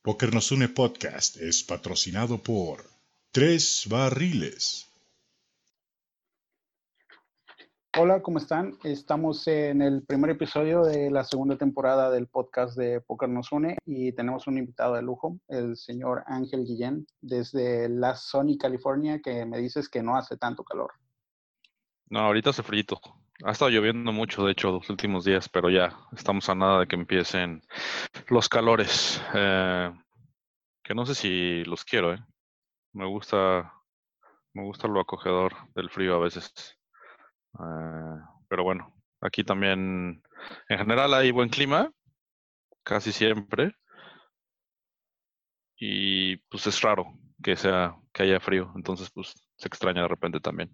Poker Nos Une Podcast es patrocinado por Tres Barriles. Hola, ¿cómo están? Estamos en el primer episodio de la segunda temporada del podcast de Poker Nos Une y tenemos un invitado de lujo, el señor Ángel Guillén, desde La Sony, California, que me dices que no hace tanto calor. No, ahorita hace frío. Ha estado lloviendo mucho, de hecho, los últimos días, pero ya estamos a nada de que empiecen los calores. Eh, que no sé si los quiero, ¿eh? Me gusta, me gusta lo acogedor del frío a veces. Eh, pero bueno, aquí también, en general hay buen clima, casi siempre. Y pues es raro que sea, que haya frío, entonces pues se extraña de repente también.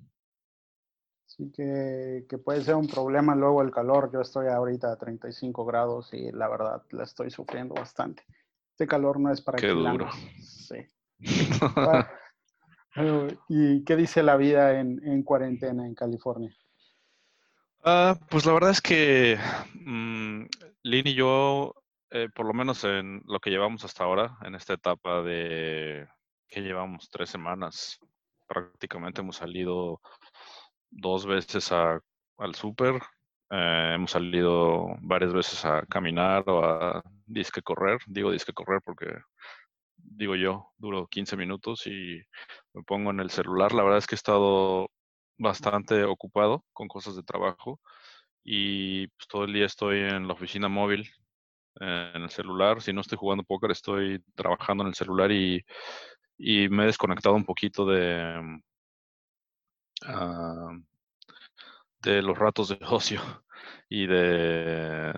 Así que, que, puede ser un problema luego el calor. Yo estoy ahorita a 35 grados y la verdad la estoy sufriendo bastante. Este calor no es para Qué duro. Sí. ¿Y qué dice la vida en, en cuarentena en California? Uh, pues la verdad es que um, Lynn y yo, eh, por lo menos en lo que llevamos hasta ahora, en esta etapa de que llevamos tres semanas, prácticamente hemos salido dos veces a, al súper, eh, hemos salido varias veces a caminar o a disque correr. Digo disque correr porque, digo yo, duro 15 minutos y me pongo en el celular. La verdad es que he estado bastante ocupado con cosas de trabajo y pues, todo el día estoy en la oficina móvil, eh, en el celular. Si no estoy jugando póker, estoy trabajando en el celular y, y me he desconectado un poquito de uh, de los ratos de ocio y de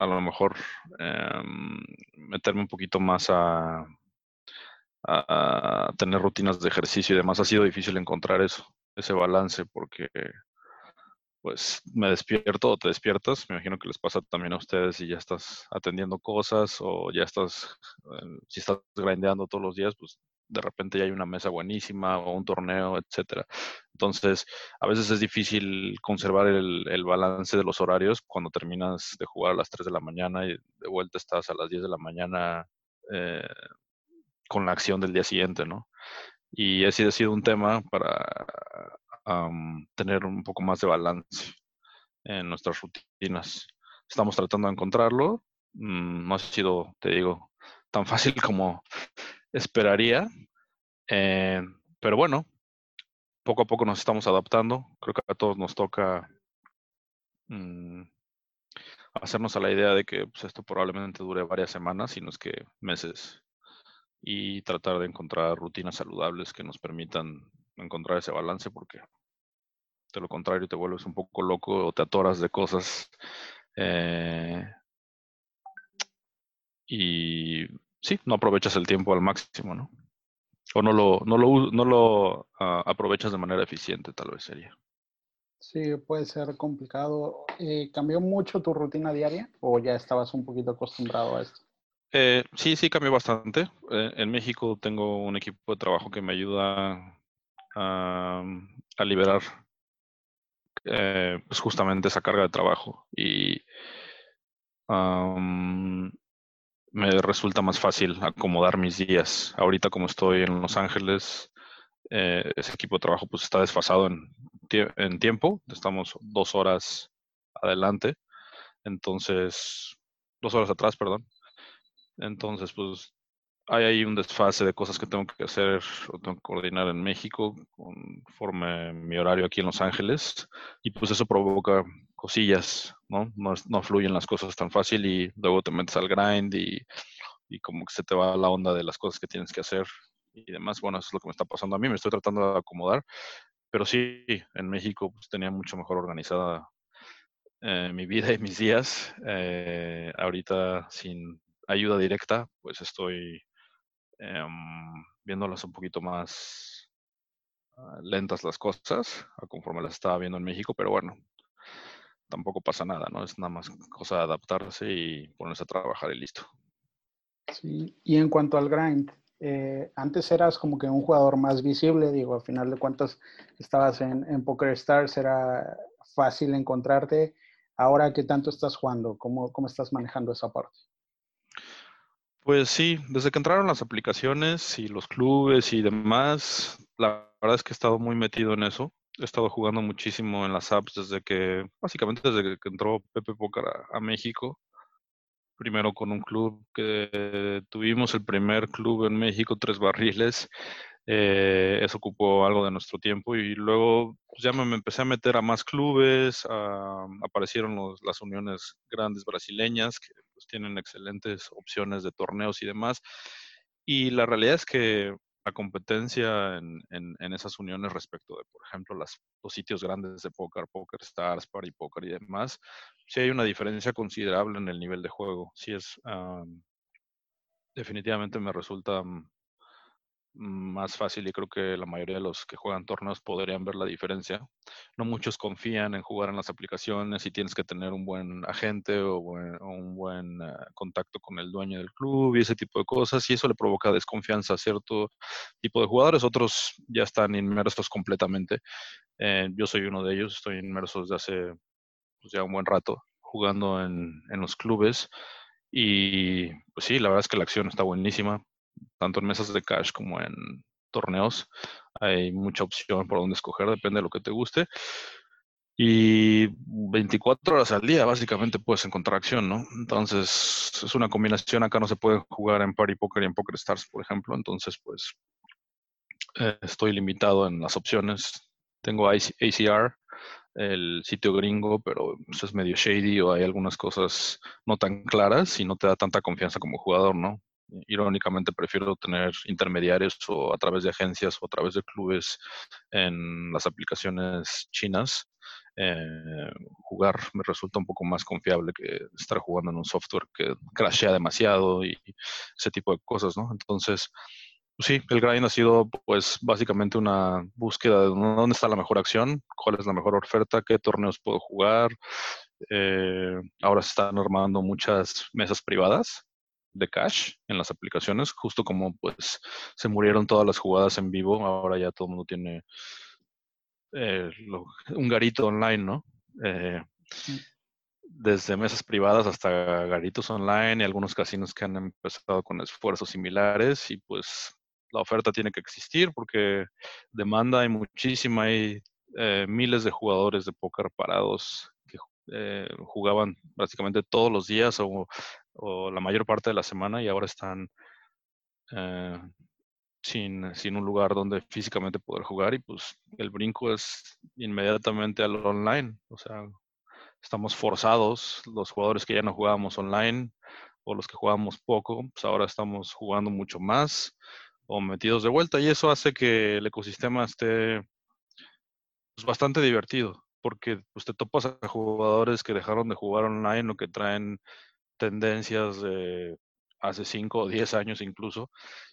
a lo mejor eh, meterme un poquito más a, a, tener rutinas de ejercicio y demás. Ha sido difícil encontrar eso, ese balance, porque pues me despierto o te despiertas, me imagino que les pasa también a ustedes y ya estás atendiendo cosas o ya estás, eh, si estás grindeando todos los días, pues de repente ya hay una mesa buenísima o un torneo, etcétera. Entonces, a veces es difícil conservar el, el, balance de los horarios cuando terminas de jugar a las 3 de la mañana y de vuelta estás a las 10 de la mañana eh, con la acción del día siguiente, ¿no? Y ese ha sido un tema para um, tener un poco más de balance en nuestras rutinas. Estamos tratando de encontrarlo. Mm, no ha sido, te digo, tan fácil como esperaría. Eh, pero bueno, poco a poco nos estamos adaptando. Creo que a todos nos toca mmm, hacernos a la idea de que pues, esto probablemente dure varias semanas, si no es que meses, y tratar de encontrar rutinas saludables que nos permitan encontrar ese balance, porque de lo contrario te vuelves un poco loco o te atoras de cosas. Eh, y sí, no aprovechas el tiempo al máximo, ¿no? O no lo, no lo, no lo uh, aprovechas de manera eficiente, tal vez sería. Sí, puede ser complicado. Eh, ¿Cambió mucho tu rutina diaria o ya estabas un poquito acostumbrado a esto? Eh, sí, sí, cambió bastante. Eh, en México tengo un equipo de trabajo que me ayuda a, a liberar pues justamente esa carga de trabajo y um, me resulta más fácil acomodar mis días. Ahorita como estoy en Los Ángeles, eh, ese equipo de trabajo pues está desfasado en, en, tiempo. Estamos dos horas adelante. Entonces, dos horas atrás, perdón. Entonces, pues hay ahí un desfase de cosas que tengo que hacer o tengo que coordinar en México conforme mi horario aquí en Los Ángeles. Y pues eso provoca cosillas, ¿no? ¿no? No, fluyen las cosas tan fácil y luego te metes al grind y, y, como que se te va la onda de las cosas que tienes que hacer y demás. Bueno, eso es lo que me está pasando a mí, me estoy tratando de acomodar, pero sí, en México pues, tenía mucho mejor organizada eh, mi vida y mis días. Eh, ahorita sin ayuda directa, pues estoy eh, viéndolas un poquito más uh, lentas las cosas, conforme las estaba viendo en México, pero bueno, tampoco pasa nada, ¿no? Es nada más cosa de adaptarse y ponerse a trabajar y listo. Sí, y en cuanto al grind, eh, antes eras como que un jugador más visible, digo, al final de cuentas estabas en, en Poker Stars, era fácil encontrarte. Ahora, ¿qué tanto estás jugando? ¿Cómo, cómo estás manejando esa parte? Pues sí, desde que entraron las aplicaciones y los clubes y demás, la verdad es que he estado muy metido en eso. He estado jugando muchísimo en las apps desde que, básicamente desde que entró Pepe Pócar a, México. Primero con un club que tuvimos el primer club en México, Tres Barriles. Eh, eso ocupó algo de nuestro tiempo y luego pues, ya me, empecé a meter a más clubes, aparecieron las uniones grandes brasileñas que pues, tienen excelentes opciones de torneos y demás. Y la realidad es que la competencia en, en, esas uniones respecto de, por ejemplo, las, los sitios grandes de póker, Poker Stars, Party Poker y demás, sí hay una diferencia considerable en el nivel de juego. Sí es, definitivamente me resulta mm, más fácil y creo que la mayoría de los que juegan torneos podrían ver la diferencia. No muchos confían en jugar en las aplicaciones y tienes que tener un buen agente o, un buen eh, contacto con el dueño del club y ese tipo de cosas y eso le provoca desconfianza a cierto tipo de jugadores. Otros ya están inmersos completamente. Eh, yo soy uno de ellos, estoy inmerso desde hace pues, ya un buen rato jugando en, en los clubes. Y pues sí, la verdad es que la acción está buenísima tanto en mesas de cash como en torneos. Hay mucha opción por dónde escoger, depende de lo que te guste. Y 24 horas al día, básicamente puedes encontrar acción, ¿no? Entonces, es una combinación. Acá no se puede jugar en Party Poker y en Poker Stars, por ejemplo. Entonces, pues, eh, estoy limitado en las opciones. Tengo ACR, el sitio gringo, pero pues, es medio shady o hay algunas cosas no tan claras y no te da tanta confianza como jugador, ¿no? Irónicamente prefiero tener intermediarios o a través de agencias o a través de clubes en las aplicaciones chinas. Eh, jugar me resulta un poco más confiable que estar jugando en un software que crashea demasiado y ese tipo de cosas, ¿no? Entonces, pues sí, el grind ha sido pues básicamente una búsqueda de dónde está la mejor acción, cuál es la mejor oferta, qué torneos puedo jugar. Eh, ahora se están armando muchas mesas privadas de cash en las aplicaciones, justo como pues se murieron todas las jugadas en vivo, ahora ya todo el mundo tiene eh, un garito online, ¿no? Eh, desde mesas privadas hasta garitos online y algunos casinos que han empezado con esfuerzos similares y pues la oferta tiene que existir porque demanda hay muchísima, hay eh, miles de jugadores de póker parados que jugaban prácticamente todos los días o o la mayor parte de la semana y ahora están eh, sin, sin, un lugar donde físicamente poder jugar y pues el brinco es inmediatamente al online. O sea, estamos forzados, los jugadores que ya no jugábamos online o los que jugábamos poco, pues ahora estamos jugando mucho más o metidos de vuelta y eso hace que el ecosistema esté pues, bastante divertido porque pues, te topas a jugadores que dejaron de jugar online o que traen tendencias de hace 5 o 10 años incluso,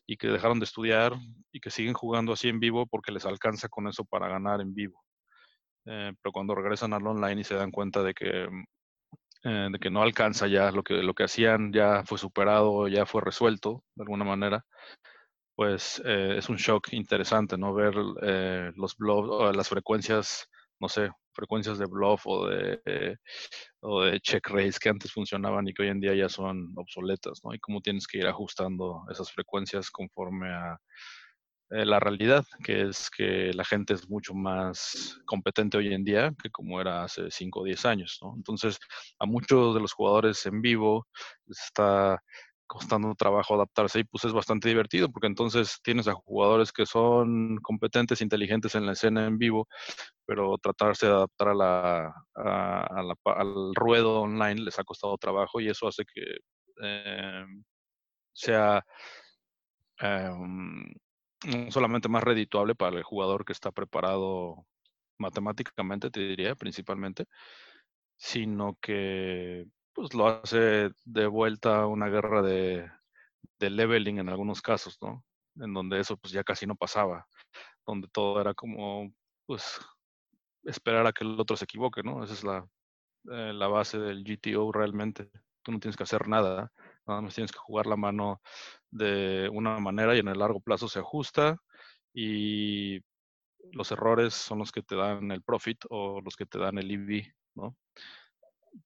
y que dejaron de estudiar y que siguen jugando así en vivo porque les alcanza con eso para ganar en vivo. Eh, pero cuando regresan al online y se dan cuenta de que, mm, eh, de que no alcanza ya, lo que, lo que hacían ya fue superado, ya fue resuelto de alguna manera, pues eh, es un shock interesante, ¿no? Ver los blogs, las frecuencias, no sé, frecuencias de bluff o de, o de check raise que antes funcionaban y que hoy en día ya son obsoletas, ¿no? Y cómo tienes que ir ajustando esas frecuencias conforme a eh, la realidad, que es que la gente es mucho más competente hoy en día que como era hace 5 o 10 años, ¿no? Entonces, a muchos de los jugadores en vivo está costando trabajo adaptarse y pues es bastante divertido porque entonces tienes a jugadores que son competentes, inteligentes en la escena en vivo, pero tratarse de adaptar a la, al ruedo online les ha costado trabajo y eso hace que em, sea em, no solamente más redituable para el jugador que está preparado matemáticamente, te diría, principalmente, sino que pues lo hace de vuelta una guerra de, de leveling en algunos casos, ¿no? En donde eso pues ya casi no pasaba, donde todo era como, pues, esperar a que el otro se equivoque, ¿no? Esa es la, eh, la base del GTO realmente. Tú no tienes que hacer nada, nada más tienes que jugar la mano de una manera y en el largo plazo se ajusta y los errores son los que te dan el profit o los que te dan el EV, ¿no?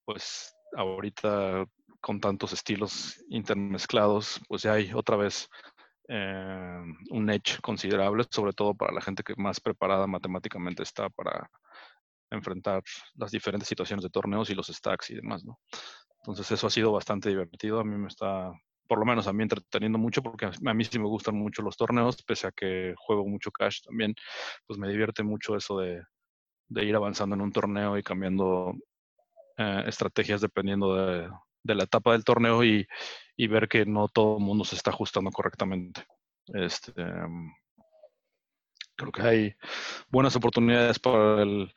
Pues ahorita con tantos estilos intermezclados, pues ya hay otra vez eh, un edge considerable, sobre todo para la gente que más preparada matemáticamente está para enfrentar las diferentes situaciones de torneos y los stacks y demás, ¿no? Entonces eso ha sido bastante divertido, a mí me está, por lo menos a mí entreteniendo mucho, porque a mí sí me gustan mucho los torneos, pese a que juego mucho cash también, pues me divierte mucho eso de, de ir avanzando en un torneo y cambiando eh, estrategias dependiendo de, de, la etapa del torneo y, y, ver que no todo el mundo se está ajustando correctamente. Este, mm, creo que hay buenas oportunidades para el,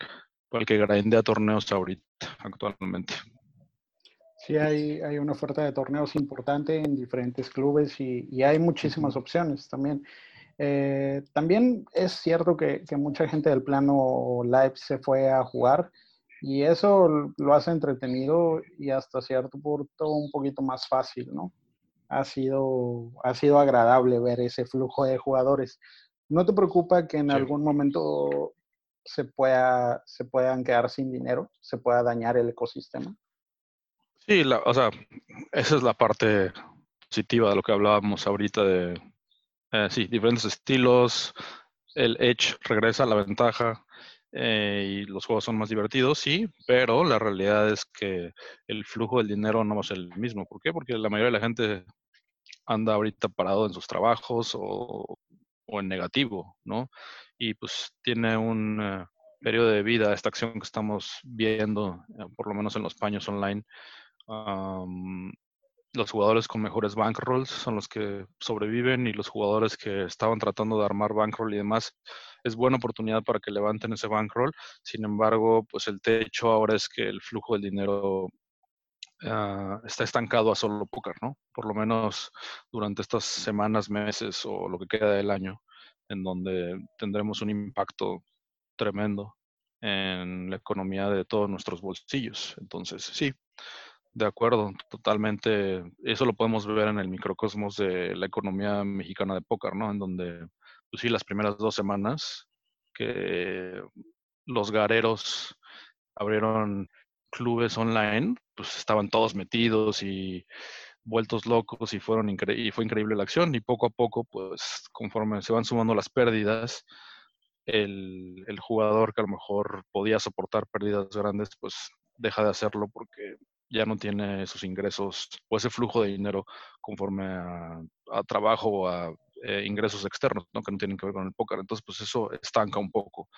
para el que grindea torneos ahorita, actualmente. Sí, hay, hay una oferta de torneos importante en diferentes clubes y, y hay muchísimas opciones también. Eh, también es cierto que, que, mucha gente del plano live se fue a jugar y eso lo hace entretenido y hasta cierto punto un poquito más fácil, ¿no? Ha sido, ha sido agradable ver ese flujo de jugadores. ¿No te preocupa que en sí. algún momento se, pueda, se puedan quedar sin dinero, se pueda dañar el ecosistema? Sí, la, o sea, esa es la parte positiva de lo que hablábamos ahorita de, eh, sí, diferentes estilos, el Edge regresa a la ventaja eh, y los juegos son más divertidos, sí, pero la realidad es que el flujo del dinero no ser el mismo. ¿Por qué? Porque la mayoría de la gente anda ahorita parado en sus trabajos o, o en negativo, ¿no? Y pues tiene un uh, periodo de vida esta acción que estamos viendo, uh, por lo menos en los paños online. Los jugadores con mejores bankrolls son los que sobreviven y los jugadores que estaban tratando de armar bankroll y demás, es buena oportunidad para que levanten ese bankroll. Sin embargo, pues el techo ahora es que el flujo del dinero uh, está estancado a solo póker, ¿no? Por lo menos durante estas semanas, meses o lo que queda del año, en donde tendremos un impacto tremendo en la economía de todos nuestros bolsillos. Entonces, sí, de acuerdo, totalmente. Eso lo podemos ver en el microcosmos de la economía mexicana de póker, ¿no? En donde, pues sí, las primeras dos semanas que los gareros abrieron clubes online, pues estaban todos metidos y vueltos locos y fueron y fue increíble la acción y poco a poco, pues conforme se van sumando las pérdidas, el, el jugador que a lo mejor podía soportar pérdidas grandes, pues deja de hacerlo porque ya no tiene esos ingresos o ese flujo de dinero conforme a, trabajo o a eh, ingresos externos, ¿no? que no tienen que ver con el póker. Entonces, pues eso estanca un poco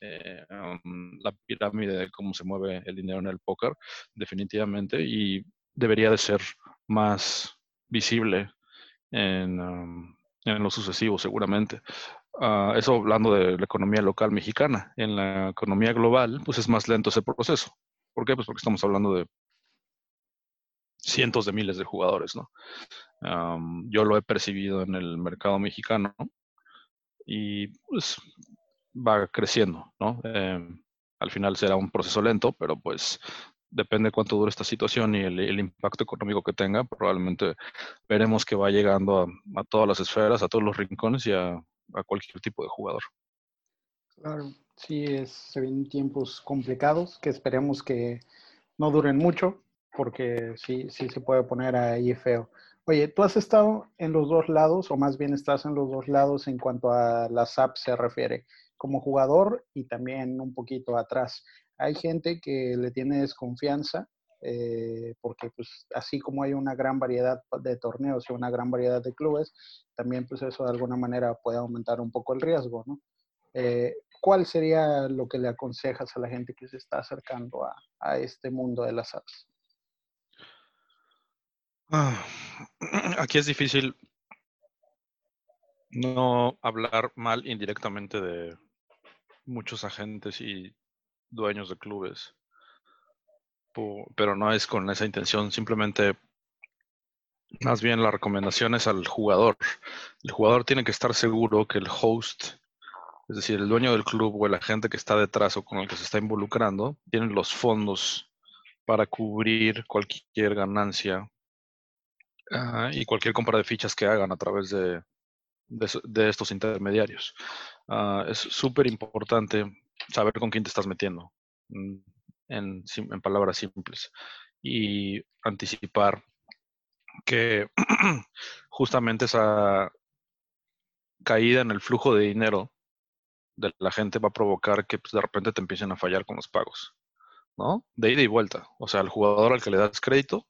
eh, um, la pirámide de cómo se mueve el dinero en el póker, definitivamente, y debería de ser más visible en, um, en lo sucesivo, seguramente. Uh, eso hablando de la economía local mexicana. En la economía global, pues es más lento ese proceso. ¿Por qué? Pues porque estamos hablando de cientos de miles de jugadores, ¿no? Um, yo lo he percibido en el mercado mexicano y pues va creciendo, ¿no? Eh, al final será un proceso lento, pero pues depende cuánto dure esta situación y el, impacto económico que tenga, probablemente veremos que va llegando a, a todas las esferas, a todos los rincones y a, a cualquier tipo de jugador. Claro, sí, es, se vienen tiempos complicados que esperemos que no duren mucho, porque sí, sí se puede poner ahí feo. Oye, tú has estado en los dos lados, o más bien estás en los dos lados en cuanto a las apps se refiere, como jugador y también un poquito atrás. Hay gente que le tiene desconfianza, eh, porque pues así como hay una gran variedad de torneos y una gran variedad de clubes, también pues eso de alguna manera puede aumentar un poco el riesgo, ¿no? Eh, ¿Cuál sería lo que le aconsejas a la gente que se está acercando a, a este mundo de las apps? Ah, aquí es difícil no hablar mal indirectamente de muchos agentes y dueños de clubes, pero no es con esa intención, simplemente más bien la recomendación es al jugador. El jugador tiene que estar seguro que el host, es decir, el dueño del club o el agente que está detrás o con el que se está involucrando, tienen los fondos para cubrir cualquier ganancia y cualquier compra de fichas que hagan a través de, de, estos intermediarios. Uh, es súper importante saber con quién te estás metiendo, mm, en, en, palabras simples. y anticipar que justamente esa caída en el flujo de dinero de la gente va a provocar que pues, de repente te empiecen a fallar con los pagos, ¿no? De ida y vuelta. O sea, el jugador al que le das crédito,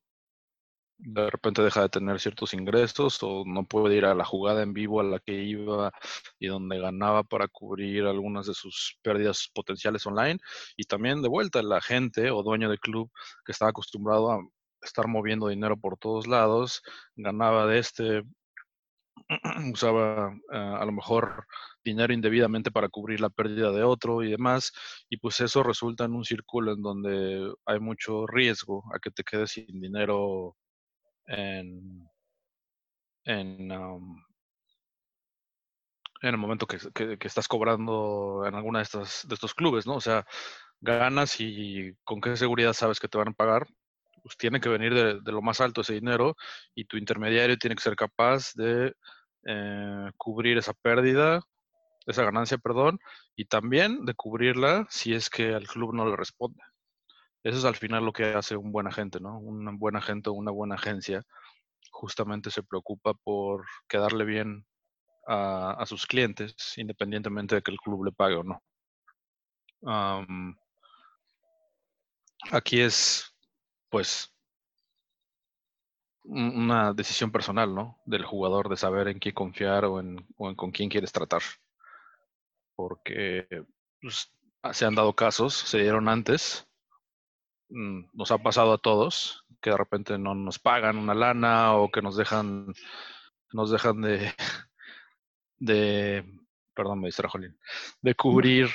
de repente deja de tener ciertos ingresos o no puede ir a la jugada en vivo a la que iba y donde ganaba para cubrir algunas de sus pérdidas potenciales online. Y también de vuelta la gente o dueño de club que estaba acostumbrado a estar moviendo dinero por todos lados, ganaba de este, usaba eh, a lo mejor dinero indebidamente para cubrir la pérdida de otro y demás, y pues eso resulta en un círculo en donde hay mucho riesgo a que te quedes sin dinero en, en, en el momento que, estás cobrando en alguna de, estas, de estos clubes, ¿no? O sea, ganas y con qué seguridad sabes que te van a pagar, pues tiene que venir de, de, lo más alto ese dinero y tu intermediario tiene que ser capaz de eh, cubrir esa pérdida, esa ganancia, perdón, y también de cubrirla si es que al club no le responde. Eso es al final lo que hace un buen agente, ¿no? Un buen agente o una buena agencia justamente se preocupa por quedarle bien a, sus clientes, independientemente de que el club le pague o no. Aquí es pues una decisión personal, ¿no? Del jugador de saber en quién confiar o en, con quién quieres tratar. Porque pues, se han dado casos, se dieron antes, nos ha pasado a todos, que de repente no nos pagan una lana o que nos dejan, nos dejan de, de, perdón, me distrajo de cubrir,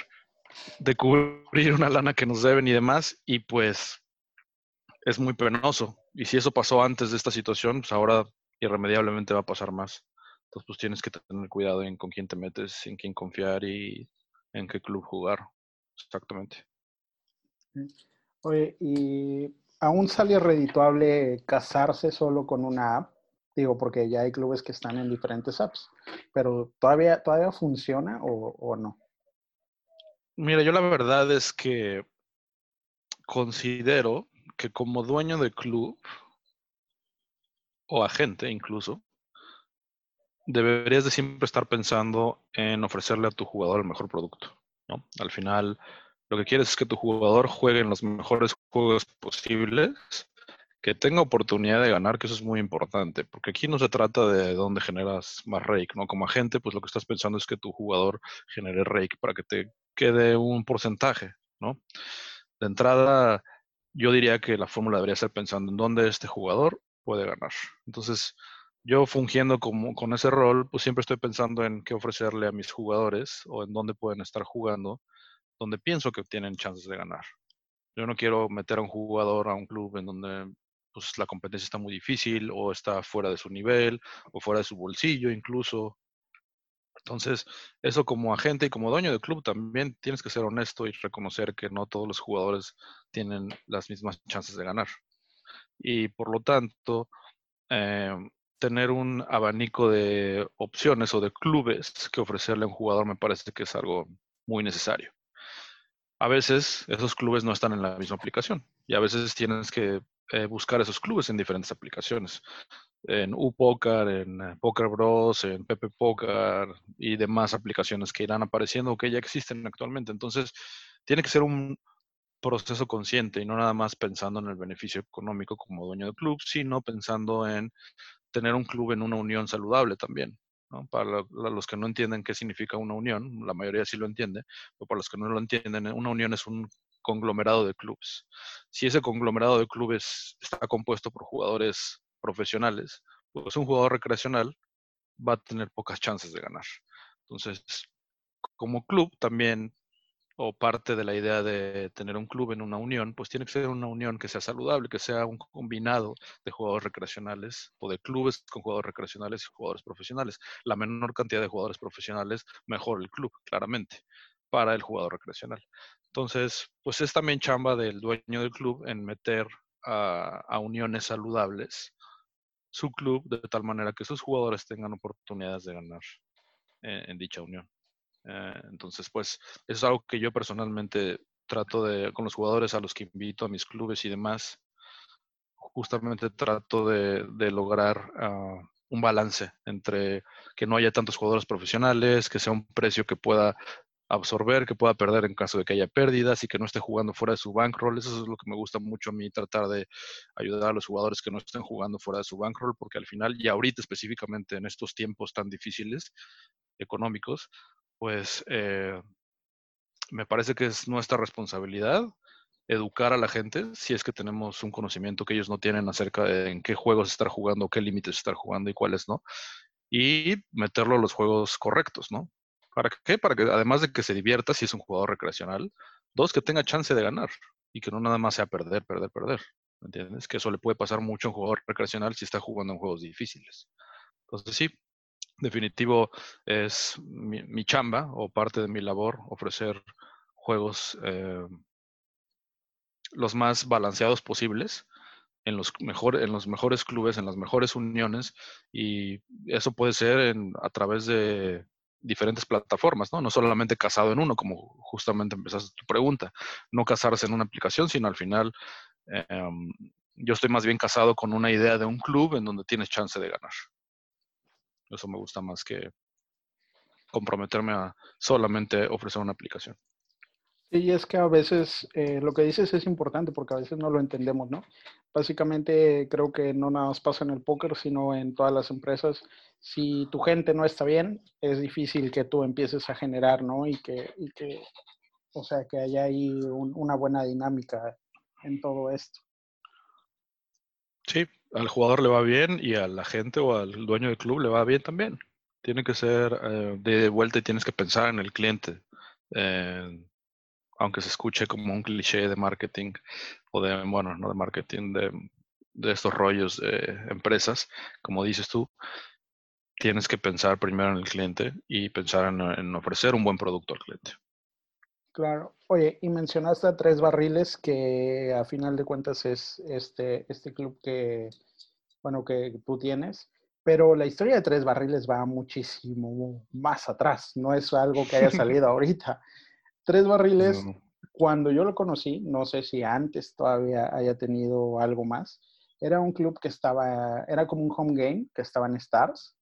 de cubrir una lana que nos deben y demás, y pues es muy penoso. Y si eso pasó antes de esta situación, pues ahora irremediablemente va a pasar más. Entonces, pues tienes que tener cuidado en con quién te metes, en quién confiar y en qué club jugar. Exactamente. Oye, ¿y aún sale redituable casarse solo con una app? Digo, porque ya hay clubes que están en diferentes apps, pero ¿todavía, todavía funciona o, o no? Mira, yo la verdad es que considero que como dueño de club o agente incluso, deberías de siempre estar pensando en ofrecerle a tu jugador el mejor producto. ¿no? Al final, lo que quieres es que tu jugador juegue en los mejores juegos posibles, que tenga oportunidad de ganar, que eso es muy importante, porque aquí no se trata de dónde generas más rake, ¿no? Como agente, pues lo que estás pensando es que tu jugador genere rake para que te quede un porcentaje, ¿no? De entrada, yo diría que la fórmula debería ser pensando en dónde este jugador puede ganar. Entonces, yo fungiendo como, con ese rol, pues siempre estoy pensando en qué ofrecerle a mis jugadores o en dónde pueden estar jugando, donde pienso que tienen chances de ganar. Yo no quiero meter a un jugador a un club en donde pues, la competencia está muy difícil o está fuera de su nivel o fuera de su bolsillo incluso. Entonces, eso como agente y como dueño del club también tienes que ser honesto y reconocer que no todos los jugadores tienen las mismas chances de ganar. Y por lo tanto, eh, tener un abanico de opciones o de clubes que ofrecerle a un jugador me parece que es algo muy necesario. A veces esos clubes no están en la misma aplicación y a veces tienes que eh, buscar esos clubes en diferentes aplicaciones en UPoker, en eh, Poker Bros, en Pepe Poker y demás aplicaciones que irán apareciendo o que ya existen actualmente. Entonces, tiene que ser un proceso consciente y no nada más pensando en el beneficio económico como dueño del club, sino pensando en tener un club en una unión saludable también. Para los que no entienden qué significa una unión, la mayoría sí lo entiende, pero para los que no lo entienden, una unión es un conglomerado de clubes. Si ese conglomerado de clubes está compuesto por jugadores profesionales, pues un jugador recreacional va a tener pocas chances de ganar. Entonces, como club también, o parte de la idea de tener un club en una unión, pues tiene que ser una unión que sea saludable, que sea un combinado de jugadores recreacionales o de clubes con jugadores recreacionales y jugadores profesionales. La menor cantidad de jugadores profesionales, mejor el club, claramente, para el jugador recreacional. Entonces, pues es también chamba del dueño del club en meter a uniones saludables su club de tal manera que sus jugadores tengan oportunidades de ganar en dicha unión. Eh, entonces, pues, eso es algo que yo personalmente trato de, con los jugadores a los que invito a mis clubes y demás, justamente trato de, lograr ah, un balance entre que no haya tantos jugadores profesionales, que sea un precio que pueda absorber, que pueda perder en caso de que haya pérdidas y que no esté jugando fuera de su bankroll. Eso es lo que me gusta mucho a mí, tratar de ayudar a los jugadores que no estén jugando fuera de su bankroll, porque al final, y ahorita específicamente en estos tiempos tan difíciles económicos, pues eh, me parece que es nuestra responsabilidad educar a la gente si es que tenemos un conocimiento que ellos no tienen acerca de en qué juegos estar jugando, qué límites estar jugando y cuáles no, y meterlo a los juegos correctos, ¿no? ¿Para qué? Para que además de que se divierta si es un jugador recreacional, dos, que tenga chance de ganar y que no nada más sea perder, perder, perder. ¿Me entiendes? Que eso le puede pasar mucho a un jugador recreacional si está jugando en juegos difíciles. Entonces sí, definitivo es mi, chamba o parte de mi labor ofrecer juegos eh, los más balanceados posibles en los, mejor, en los mejores clubes, en las mejores uniones, y eso puede ser a través de diferentes plataformas, ¿no? No solamente casado en uno, como justamente empezaste tu pregunta, no casarse en una aplicación, sino al final em, yo estoy más bien casado con una idea de un club en donde tienes chance de ganar. Eso me gusta más que comprometerme a solamente ofrecer una aplicación. Y es que a veces eh, lo que dices es importante porque a veces no lo entendemos, ¿no? Básicamente creo que no nada más pasa en el póker, sino en todas las empresas. Si tu gente no está bien, es difícil que tú empieces a generar, ¿no? Y que, y que o sea, que haya ahí una buena dinámica en todo esto. Sí, al jugador le va bien y a la gente o al dueño del club le va bien también. Tiene que ser eh, de vuelta y tienes que pensar en el cliente. Aunque se escuche como un cliché de marketing o de, bueno, no de marketing, de, estos rollos de empresas, como dices tú, tienes que pensar primero en el cliente y pensar en, ofrecer un buen producto al cliente. Claro. Oye, y mencionaste a Tres Barriles, que a final de cuentas es este, este club que, bueno, que tú tienes. Pero la historia de Tres Barriles va muchísimo más atrás. No es algo que haya salido ahorita. Tres barriles, cuando yo lo conocí, no sé si antes todavía haya tenido algo más, era un club que estaba, era como un home game que estaba en Stars,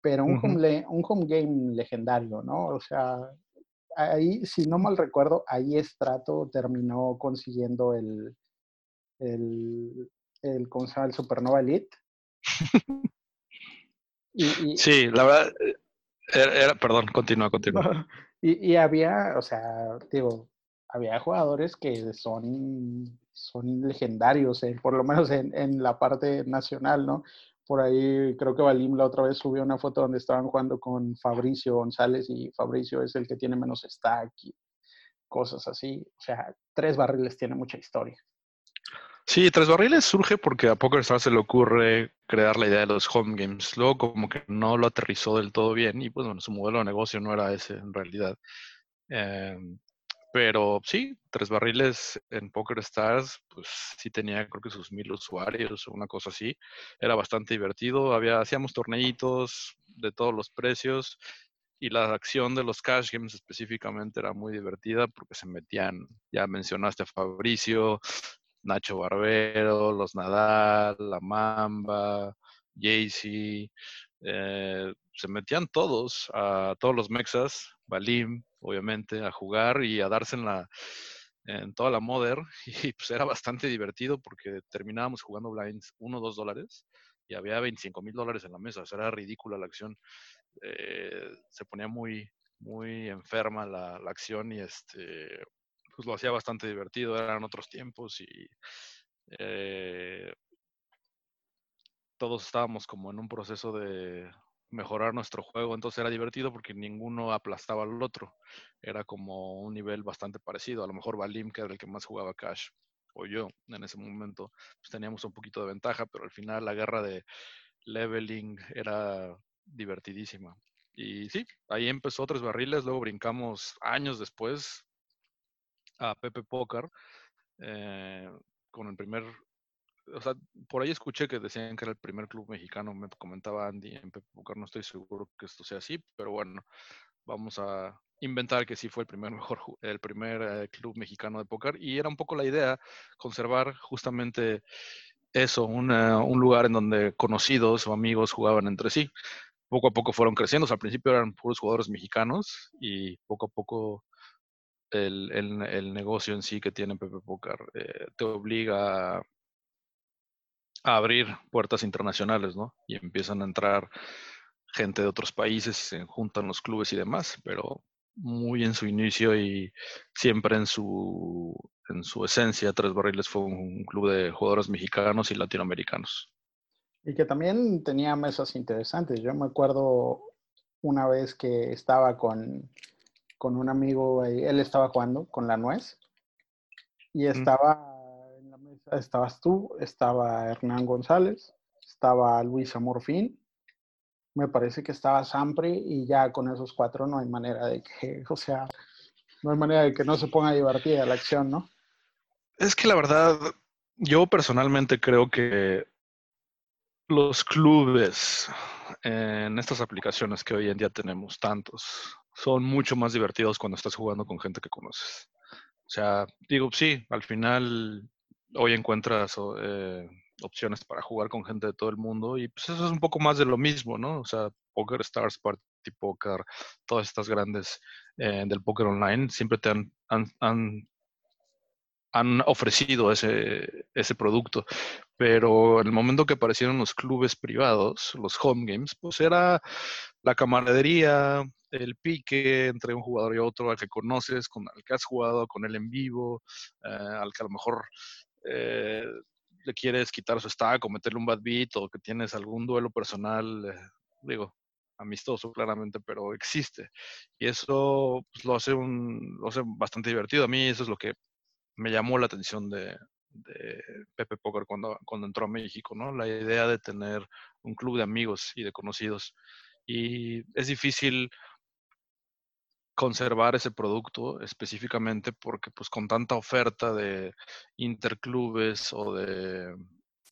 pero un, home, un home game legendario, ¿no? O sea, ahí, si no mal recuerdo, ahí Estrato terminó consiguiendo el, el, el, ¿cómo se llama? El Supernova Elite. sí, la verdad, eh, era, perdón, continúa, continúa. Y, había, o sea, digo, había jugadores que son, son legendarios, eh, por lo menos en, en, la parte nacional, ¿no? Por ahí creo que Valim la otra vez subió una foto donde estaban jugando con Fabricio González y Fabricio es el que tiene menos stack y cosas así. O sea, tres barriles tiene mucha historia. Sí, Tres Barriles surge porque a PokerStars se le ocurre crear la idea de los home games. Luego como que no lo aterrizó del todo bien y pues bueno, su modelo de negocio no era ese en realidad. Em, pero sí, Tres Barriles en PokerStars, pues sí tenía creo que sus mil usuarios o una cosa así. Era bastante divertido. Había, hacíamos torneitos de todos los precios y la acción de los cash games específicamente era muy divertida porque se metían, ya mencionaste a Fabricio, Nacho Barbero, los Nadal, La Mamba, Jaycee, eh, se metían todos, a todos los mexas, Balim, obviamente, a jugar y a darse en la en toda la Mother. Y pues era bastante divertido porque terminábamos jugando blinds 1 o 2 dólares y había 25 mil dólares en la mesa, o sea, era ridícula la acción, eh, se ponía muy, muy enferma la, la acción y este pues lo hacía bastante divertido, eran otros tiempos y eh, todos estábamos como en un proceso de mejorar nuestro juego, entonces era divertido porque ninguno aplastaba al otro, era como un nivel bastante parecido, a lo mejor Valim, que era el que más jugaba Cash, o yo en ese momento, pues teníamos un poquito de ventaja, pero al final la guerra de leveling era divertidísima. Y sí, ahí empezó Tres Barriles, luego brincamos años después, a Pepe Poker eh, con el primer, o sea, por ahí escuché que decían que era el primer club mexicano, me comentaba Andy en Pepe Poker, no estoy seguro que esto sea así, pero bueno, vamos a inventar que sí fue el primer mejor el primer eh, club mexicano de póker y era un poco la idea conservar justamente eso, un lugar en donde conocidos o amigos jugaban entre sí. Poco a poco fueron creciendo. al principio eran puros jugadores mexicanos y poco a poco el, el, negocio en sí que tiene Pepe Poker eh, te obliga a, abrir puertas internacionales, ¿no? Y empiezan a entrar gente de otros países se juntan los clubes y demás, pero muy en su inicio y siempre en su, en su esencia, Tres Barriles fue un club de jugadores mexicanos y latinoamericanos. Y que también tenía mesas interesantes. Yo me acuerdo una vez que estaba con, con un amigo, él estaba jugando con la nuez y estaba estabas tú, estaba Hernán González, estaba Luis Amorfín me parece que estaba Sampri y ya con esos cuatro no hay manera de que, o sea, no hay manera de que no se ponga divertida la acción, ¿no? Es que la verdad, yo personalmente creo que los clubes en estas aplicaciones que hoy en día tenemos, tantos, son mucho más divertidos cuando estás jugando con gente que conoces. O sea, digo, sí, al final hoy encuentras eh, opciones para jugar con gente de todo el mundo y pues eso es un poco más de lo mismo, ¿no? O sea, Poker Stars, Party Poker, todas estas grandes eh, del poker online siempre te han, han, han, ofrecido ese, ese producto. Pero el momento que aparecieron los clubes privados, los home games, pues era la camaradería, el pique entre un jugador y otro al que conoces, con el que has jugado con él en vivo, eh, al que a lo mejor eh, le quieres quitar su stack o meterle un bad beat o que tienes algún duelo personal, eh, digo, amistoso claramente, pero existe. Y eso pues, lo, hace un, lo hace bastante divertido. A mí eso es lo que me llamó la atención de, de Pepe Poker cuando, cuando entró a México, ¿no? La idea de tener un club de amigos y de conocidos. Y es difícil conservar ese producto específicamente porque pues con tanta oferta de interclubes o de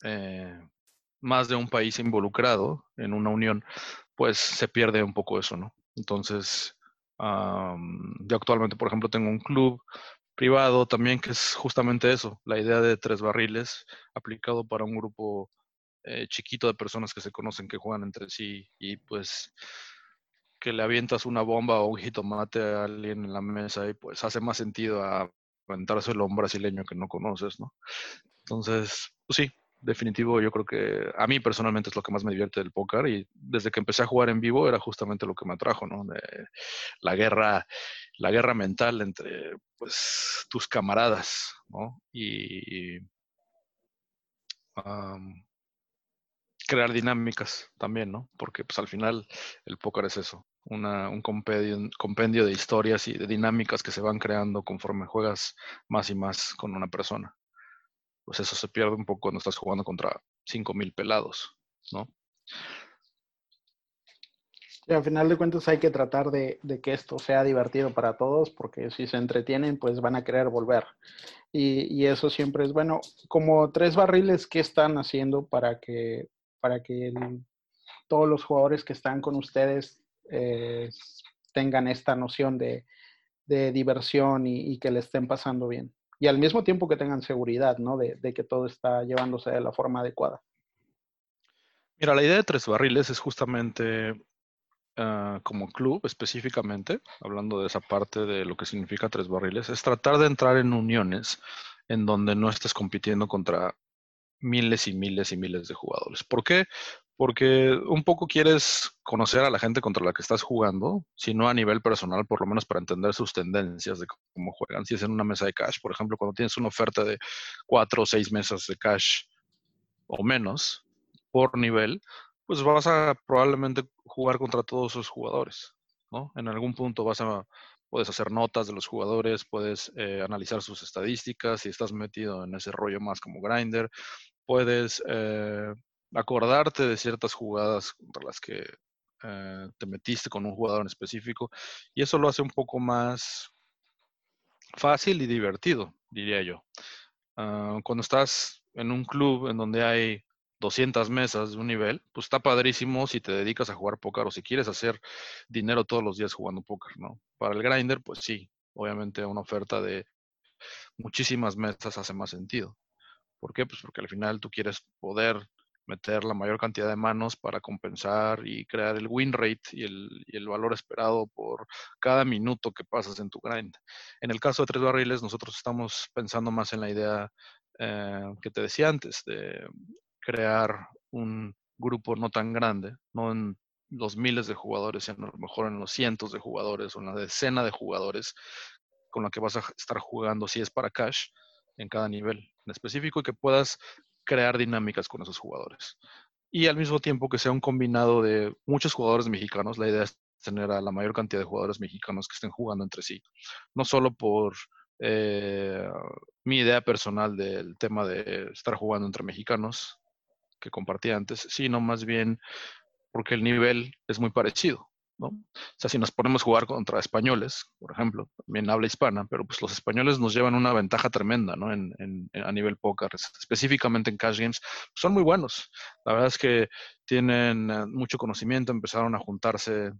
eh, más de un país involucrado en una unión, pues se pierde un poco eso, ¿no? Entonces, yo actualmente, por ejemplo, tengo un club privado también que es justamente eso, la idea de tres barriles aplicado para un grupo eh, chiquito de personas que se conocen, que juegan entre sí y pues que le avientas una bomba o un jitomate a alguien en la mesa y pues hace más sentido a aventárselo a un brasileño que no conoces, ¿no? Entonces, pues sí, definitivo, yo creo que a mí personalmente es lo que más me divierte del póker y desde que empecé a jugar en vivo era justamente lo que me atrajo, ¿no? De la guerra, la guerra mental entre, pues, tus camaradas, ¿no? Y crear dinámicas también, ¿no? Porque pues al final el póker es eso, un compendio, de historias y de dinámicas que se van creando conforme juegas más y más con una persona. Pues eso se pierde un poco cuando estás jugando contra 5.000 pelados, ¿no? Y al final de cuentas hay que tratar de, que esto sea divertido para todos, porque si se entretienen, pues van a querer volver. Y, eso siempre es bueno. Como tres barriles, ¿qué están haciendo para que, para que todos los jugadores que están con ustedes eh, tengan esta noción de, diversión y, que le estén pasando bien. Y al mismo tiempo que tengan seguridad, ¿no? De, que todo está llevándose de la forma adecuada. Mira, la idea de Tres Barriles es justamente ah, como club específicamente, hablando de esa parte de lo que significa Tres Barriles, es tratar de entrar en uniones en donde no estés compitiendo contra miles y miles y miles de jugadores. ¿Por qué? porque un poco quieres conocer a la gente contra la que estás jugando, si no a nivel personal, por lo menos para entender sus tendencias de cómo juegan. Si es en una mesa de cash, por ejemplo, cuando tienes una oferta de cuatro o seis mesas de cash o menos por nivel, pues vas a probablemente jugar contra todos esos jugadores, ¿no? En algún punto vas a puedes hacer notas de los jugadores, puedes eh, analizar sus estadísticas, si estás metido en ese rollo más como grinder, puedes eh, acordarte de ciertas jugadas contra las que eh, te metiste con un jugador en específico y eso lo hace un poco más fácil y divertido, diría yo. Ah, cuando estás en un club en donde hay 200 mesas de un nivel, pues está padrísimo si te dedicas a jugar póker o si quieres hacer dinero todos los días jugando póker, ¿no? Para el grinder, pues sí, obviamente una oferta de muchísimas mesas hace más sentido ¿Por qué? Pues porque al final tú quieres poder meter la mayor cantidad de manos para compensar y crear el win rate y el, valor esperado por cada minuto que pasas en tu grind. En el caso de tres barriles, nosotros estamos pensando más en la idea eh, que te decía antes, de crear un grupo no tan grande, no en los miles de jugadores, sino a lo mejor en los cientos de jugadores o en la decena de jugadores con la que vas a estar jugando si es para cash en cada nivel en específico y que puedas crear dinámicas con esos jugadores. Y al mismo tiempo que sea un combinado de muchos jugadores mexicanos, la idea es tener a la mayor cantidad de jugadores mexicanos que estén jugando entre sí. No solo por eh, mi idea personal del tema de estar jugando entre mexicanos que compartí antes, sino más bien porque el nivel es muy parecido. O sea, si nos ponemos a jugar contra españoles, por ejemplo, también habla hispana, pero pues los españoles nos llevan una ventaja tremenda, ¿no? En, a nivel póker, específicamente en cash games, son muy buenos. La verdad es que tienen eh, mucho conocimiento, empezaron a juntarse,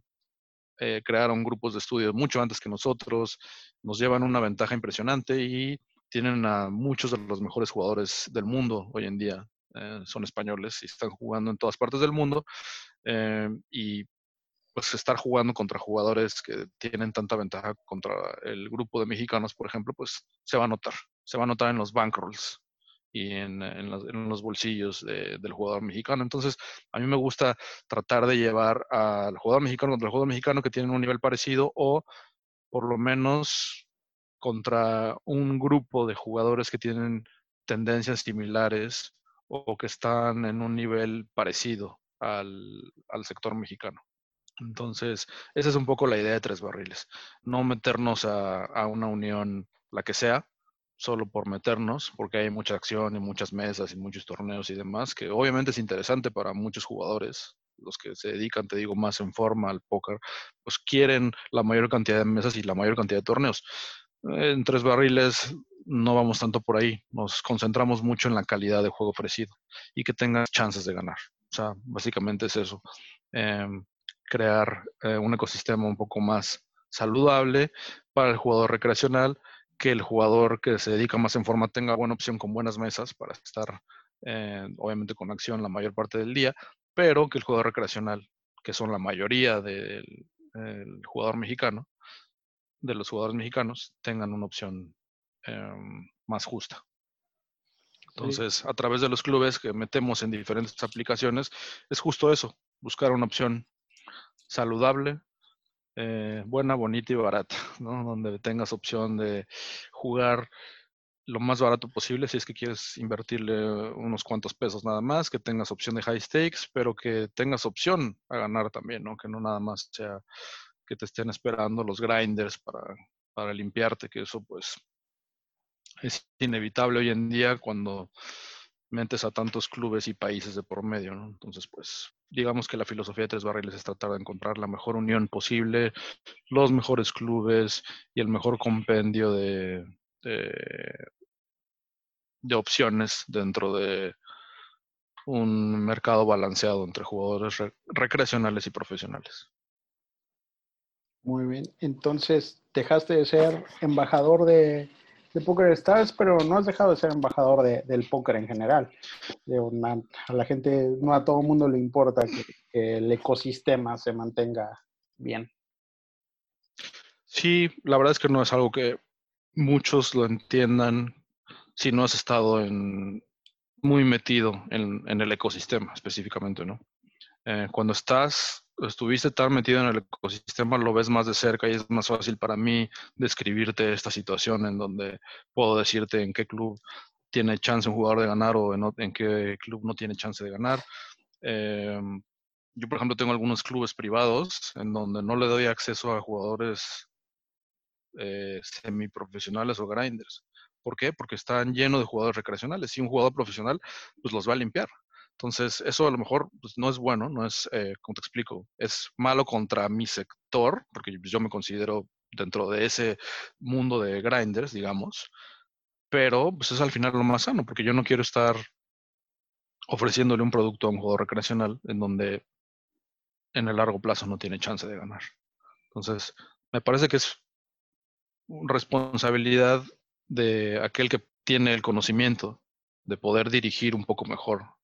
eh, crearon grupos de estudio mucho antes que nosotros, nos llevan una ventaja impresionante y tienen a muchos de los mejores jugadores del mundo hoy en día. Eh, son españoles y están jugando en todas partes del mundo. y pues estar jugando contra jugadores que tienen tanta ventaja contra el grupo de mexicanos, por ejemplo, pues se va a notar. Se va a notar en los bankrolls y en, los, bolsillos del jugador mexicano. Entonces, a mí me gusta tratar de llevar al jugador mexicano contra el jugador mexicano que tienen un nivel parecido o por lo menos contra un grupo de jugadores que tienen tendencias similares o que están en un nivel parecido al sector mexicano. Entonces, esa es un poco la idea de Tres Barriles. No meternos a, una unión, la que sea, solo por meternos, porque hay mucha acción y muchas mesas y muchos torneos y demás, que obviamente es interesante para muchos jugadores, los que se dedican, te digo, más en forma al póker, pues quieren la mayor cantidad de mesas y la mayor cantidad de torneos. En Tres Barriles no vamos tanto por ahí, nos concentramos mucho en la calidad de juego ofrecido y que tengas chances de ganar. O sea, básicamente es eso. Em, crear eh, un ecosistema un poco más saludable para el jugador recreacional, que el jugador que se dedica más en forma tenga buena opción con buenas mesas para estar eh, obviamente con acción la mayor parte del día, pero que el jugador recreacional, que son la mayoría del jugador mexicano, de los jugadores mexicanos, tengan una opción em, más justa. Entonces, a través de los clubes que metemos en diferentes aplicaciones, es justo eso, buscar una opción saludable, eh, buena, bonita y barata, ¿no? Donde tengas opción de jugar lo más barato posible si es que quieres invertirle unos cuantos pesos nada más, que tengas opción de high stakes, pero que tengas opción a ganar también, ¿no? Que no nada más sea que te estén esperando los grinders para, para limpiarte, que eso pues es inevitable hoy en día cuando mentes a tantos clubes y países de por medio. Entonces, pues, digamos que la filosofía de Tres Barriles es tratar de encontrar la mejor unión posible, los mejores clubes y el mejor compendio de, de, opciones dentro de un mercado balanceado entre jugadores recreacionales y profesionales. Muy bien, entonces dejaste de ser embajador de de Poker Stars, pero no has dejado de ser embajador del póker en general. a la gente, no a todo mundo le importa que, el ecosistema se mantenga bien. Sí, la verdad es que no es algo que muchos lo entiendan si no has estado en, muy metido en, en el ecosistema específicamente, ¿no? Eh, cuando estás, estuviste tan metido en el ecosistema, lo ves más de cerca y es más fácil para mí describirte esta situación en donde puedo decirte en qué club tiene chance un jugador de ganar o en, qué club no tiene chance de ganar. Em, yo, por ejemplo, tengo algunos clubes privados en donde no le doy acceso a jugadores eh, semiprofesionales o grinders. ¿Por qué? Porque están llenos de jugadores recreacionales. Si un jugador profesional, pues los va a limpiar. Entonces, eso a lo mejor pues, no es bueno, no es, eh, como te explico, es malo contra mi sector, porque yo me considero dentro de ese mundo de grinders, digamos, pero pues es al final lo más sano, porque yo no quiero estar ofreciéndole un producto a un jugador recreacional en donde en el largo plazo no tiene chance de ganar. Entonces, me parece que es responsabilidad de aquel que tiene el conocimiento de poder dirigir un poco mejor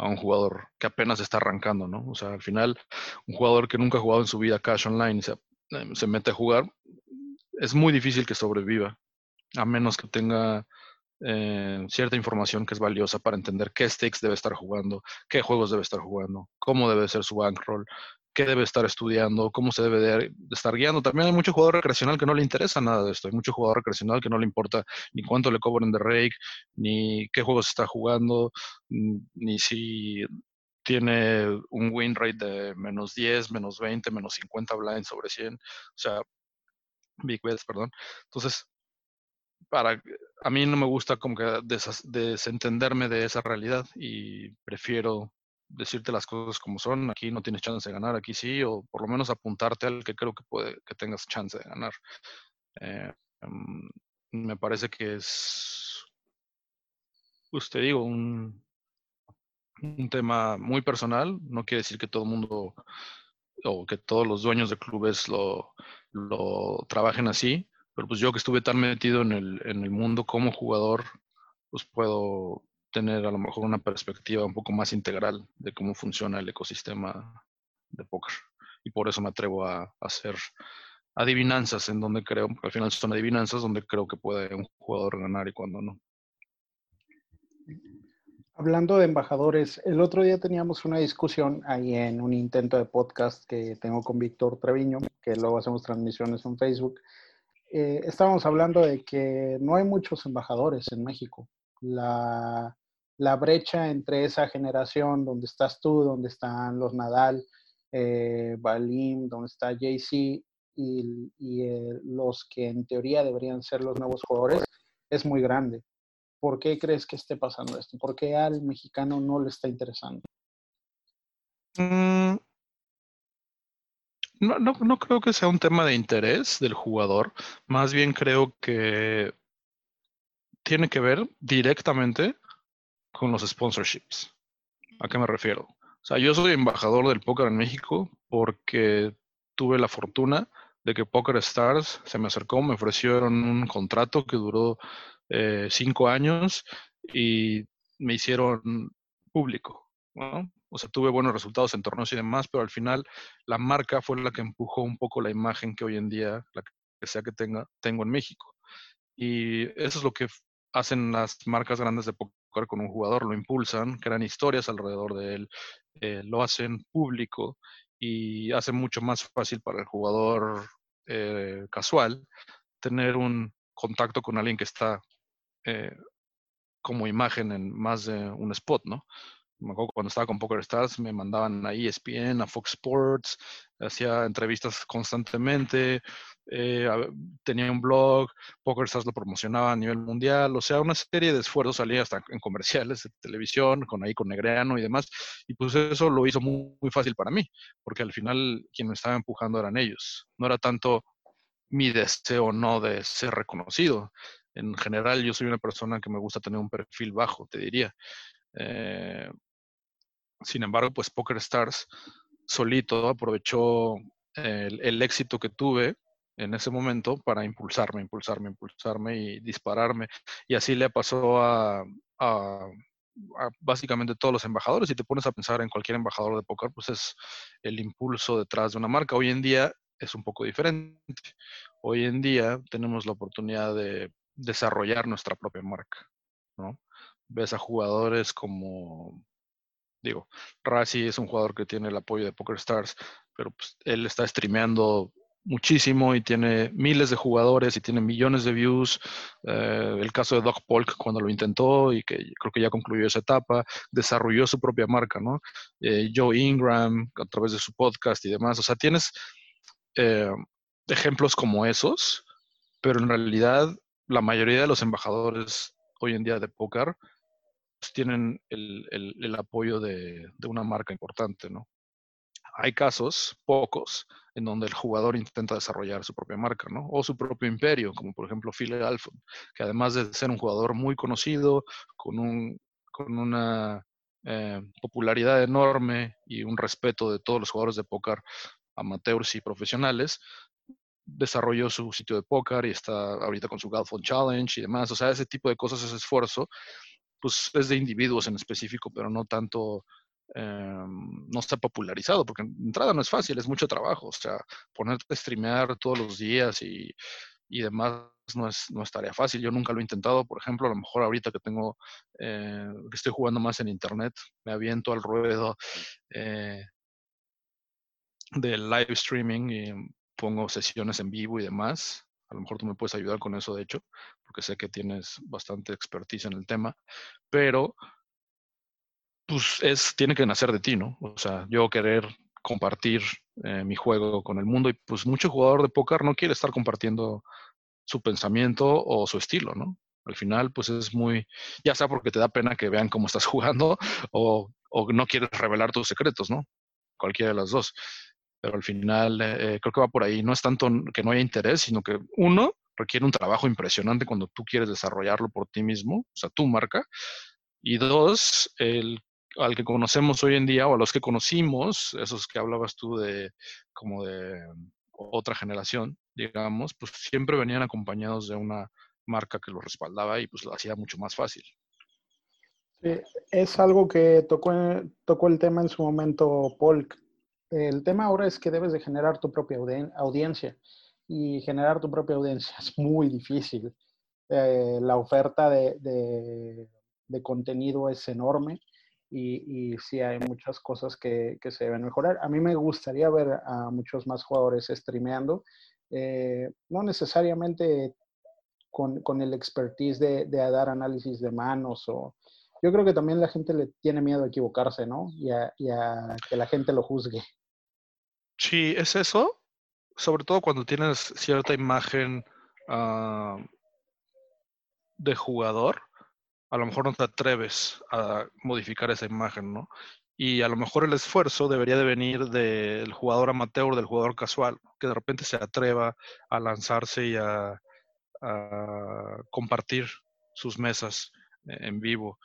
a un jugador que apenas está arrancando, ¿no? O sea, al final, un jugador que nunca ha jugado en su vida Cash Online se, eh, se mete a jugar, es muy difícil que sobreviva, a menos que tenga eh, cierta información que es valiosa para entender qué stakes debe estar jugando, qué juegos debe estar jugando, cómo debe ser su bankroll, qué debe estar estudiando, cómo se debe de, estar guiando. También hay mucho jugador recreacional que no le interesa nada de esto. Hay mucho jugador recreacional que no le importa ni cuánto le cobren de rake, ni qué juegos está jugando, mm, ni si tiene un win rate de menos 10, menos 20, menos 50 blinds sobre 100. O sea, big bets, perdón. Entonces, para a mí no me gusta como que desentenderme de esa realidad y prefiero decirte las cosas como son. Aquí no tienes chance de ganar, aquí sí, o por lo menos apuntarte al que creo que puede que tengas chance de ganar. Eh, mm, me parece que es, pues te digo, un, un tema muy personal. No quiere decir que todo el mundo o que todos los dueños de clubes lo, lo trabajen así, pero pues yo que estuve tan metido en el, en el mundo como jugador, pues puedo tener a lo mejor una perspectiva un poco más integral de cómo funciona el ecosistema de póker. Y por eso me atrevo a, hacer adivinanzas en donde creo, porque al final son adivinanzas donde creo que puede un jugador ganar y cuando no. Hablando de embajadores, el otro día teníamos una discusión ahí en un intento de podcast que tengo con Víctor Treviño, que luego hacemos transmisiones en Facebook. Eh, estábamos hablando de que no hay muchos embajadores en México. La, la brecha entre esa generación donde estás tú, donde están los Nadal, eh, Balim, donde está JC y, eh, los que en teoría deberían ser los nuevos jugadores es muy grande. ¿Por qué crees que esté pasando esto? ¿Por qué al mexicano no le está interesando? Mm. no, no creo que sea un tema de interés del jugador. Más bien creo que tiene que ver directamente con los sponsorships. ¿A qué me refiero? O sea, yo soy embajador del póker en México porque tuve la fortuna de que Poker Stars se me acercó, me ofrecieron un contrato que duró eh, cinco años y me hicieron público. O sea, tuve buenos resultados en torneos y demás, pero al final la marca fue la que empujó un poco la imagen que hoy en día, la que sea que tenga, tengo en México. Y eso es lo que hacen las marcas grandes de póker con un jugador, lo impulsan, crean historias alrededor de él, eh, lo hacen público y hace mucho más fácil para el jugador eh, casual tener un contacto con alguien que está eh, como imagen en más de un spot, ¿no? Me acuerdo cuando estaba con Poker Stars, me mandaban a ESPN, a Fox Sports, hacía entrevistas constantemente, eh, tenía un blog, Poker Stars lo promocionaba a nivel mundial, o sea, una serie de esfuerzos, salía hasta en comerciales de televisión, con ahí con Negreano y demás, y pues eso lo hizo muy, fácil para mí, porque al final quien me estaba empujando eran ellos, no era tanto mi deseo no de ser reconocido. En general, yo soy una persona que me gusta tener un perfil bajo, te diría. Eh, sin embargo, pues Poker Stars solito aprovechó el, éxito que tuve en ese momento para impulsarme, impulsarme, impulsarme y dispararme. Y así le pasó a, básicamente todos los embajadores. Si te pones a pensar en cualquier embajador de póker, pues es el impulso detrás de una marca. Hoy en día es un poco diferente. Hoy en día tenemos la oportunidad de desarrollar nuestra propia marca, ¿no? Ves a jugadores como Digo, Razi es un jugador que tiene el apoyo de Poker Stars, pero pues, él está streameando muchísimo y tiene miles de jugadores y tiene millones de views. Eh, el caso de Doc Polk cuando lo intentó y que creo que ya concluyó esa etapa, desarrolló su propia marca, ¿no? Eh, Joe Ingram a través de su podcast y demás. O sea, tienes eh, ejemplos como esos, pero en realidad la mayoría de los embajadores hoy en día de póker tienen el, apoyo de, una marca importante, ¿no? Hay casos, pocos, en donde el jugador intenta desarrollar su propia marca, ¿no? O su propio imperio, como por ejemplo Phil Alford, que además de ser un jugador muy conocido, con, un, con una eh, popularidad enorme y un respeto de todos los jugadores de póker, amateurs y profesionales, desarrolló su sitio de póker y está ahorita con su Galfond Challenge y demás. O sea, ese tipo de cosas, ese esfuerzo, pues es de individuos en específico, pero no tanto, em, no está popularizado, porque en entrada no es fácil, es mucho trabajo, o sea, ponerte a streamear todos los días y, y demás no es, no es tarea fácil. Yo nunca lo he intentado, por ejemplo, a lo mejor ahorita que tengo, eh, que estoy jugando más en internet, me aviento al ruedo eh, del live streaming y pongo sesiones en vivo y demás. A lo mejor tú me puedes ayudar con eso, de hecho, porque sé que tienes bastante expertise en el tema, pero pues es, tiene que nacer de ti, ¿no? O sea, yo querer compartir eh, mi juego con el mundo y pues mucho jugador de póker no quiere estar compartiendo su pensamiento o su estilo, ¿no? Al final, pues es muy, ya sea porque te da pena que vean cómo estás jugando o, o no quieres revelar tus secretos, ¿no? Cualquiera de las dos pero al final eh, creo que va por ahí. No es tanto que no haya interés, sino que uno requiere un trabajo impresionante cuando tú quieres desarrollarlo por ti mismo, o sea, tu marca. Y dos, el, al que conocemos hoy en día o a los que conocimos, esos que hablabas tú de como de otra generación, digamos, pues siempre venían acompañados de una marca que lo respaldaba y pues lo hacía mucho más fácil. es algo que tocó, tocó el tema en su momento Polk, el tema ahora es que debes de generar tu propia audiencia y generar tu propia audiencia es muy difícil. Eh, la oferta de, contenido es enorme y, sí hay muchas cosas que, se deben mejorar. A mí me gustaría ver a muchos más jugadores streameando, eh, no necesariamente con, el expertise de, dar análisis de manos o, yo creo que también la gente le tiene miedo a equivocarse, ¿no? y a, que la gente lo juzgue. Sí, es eso, sobre todo cuando tienes cierta imagen ah, de jugador, a lo mejor no te atreves a modificar esa imagen, ¿no? Y a lo mejor el esfuerzo debería de venir del jugador amateur, del jugador casual, que de repente se atreva a lanzarse y a compartir sus mesas en vivo.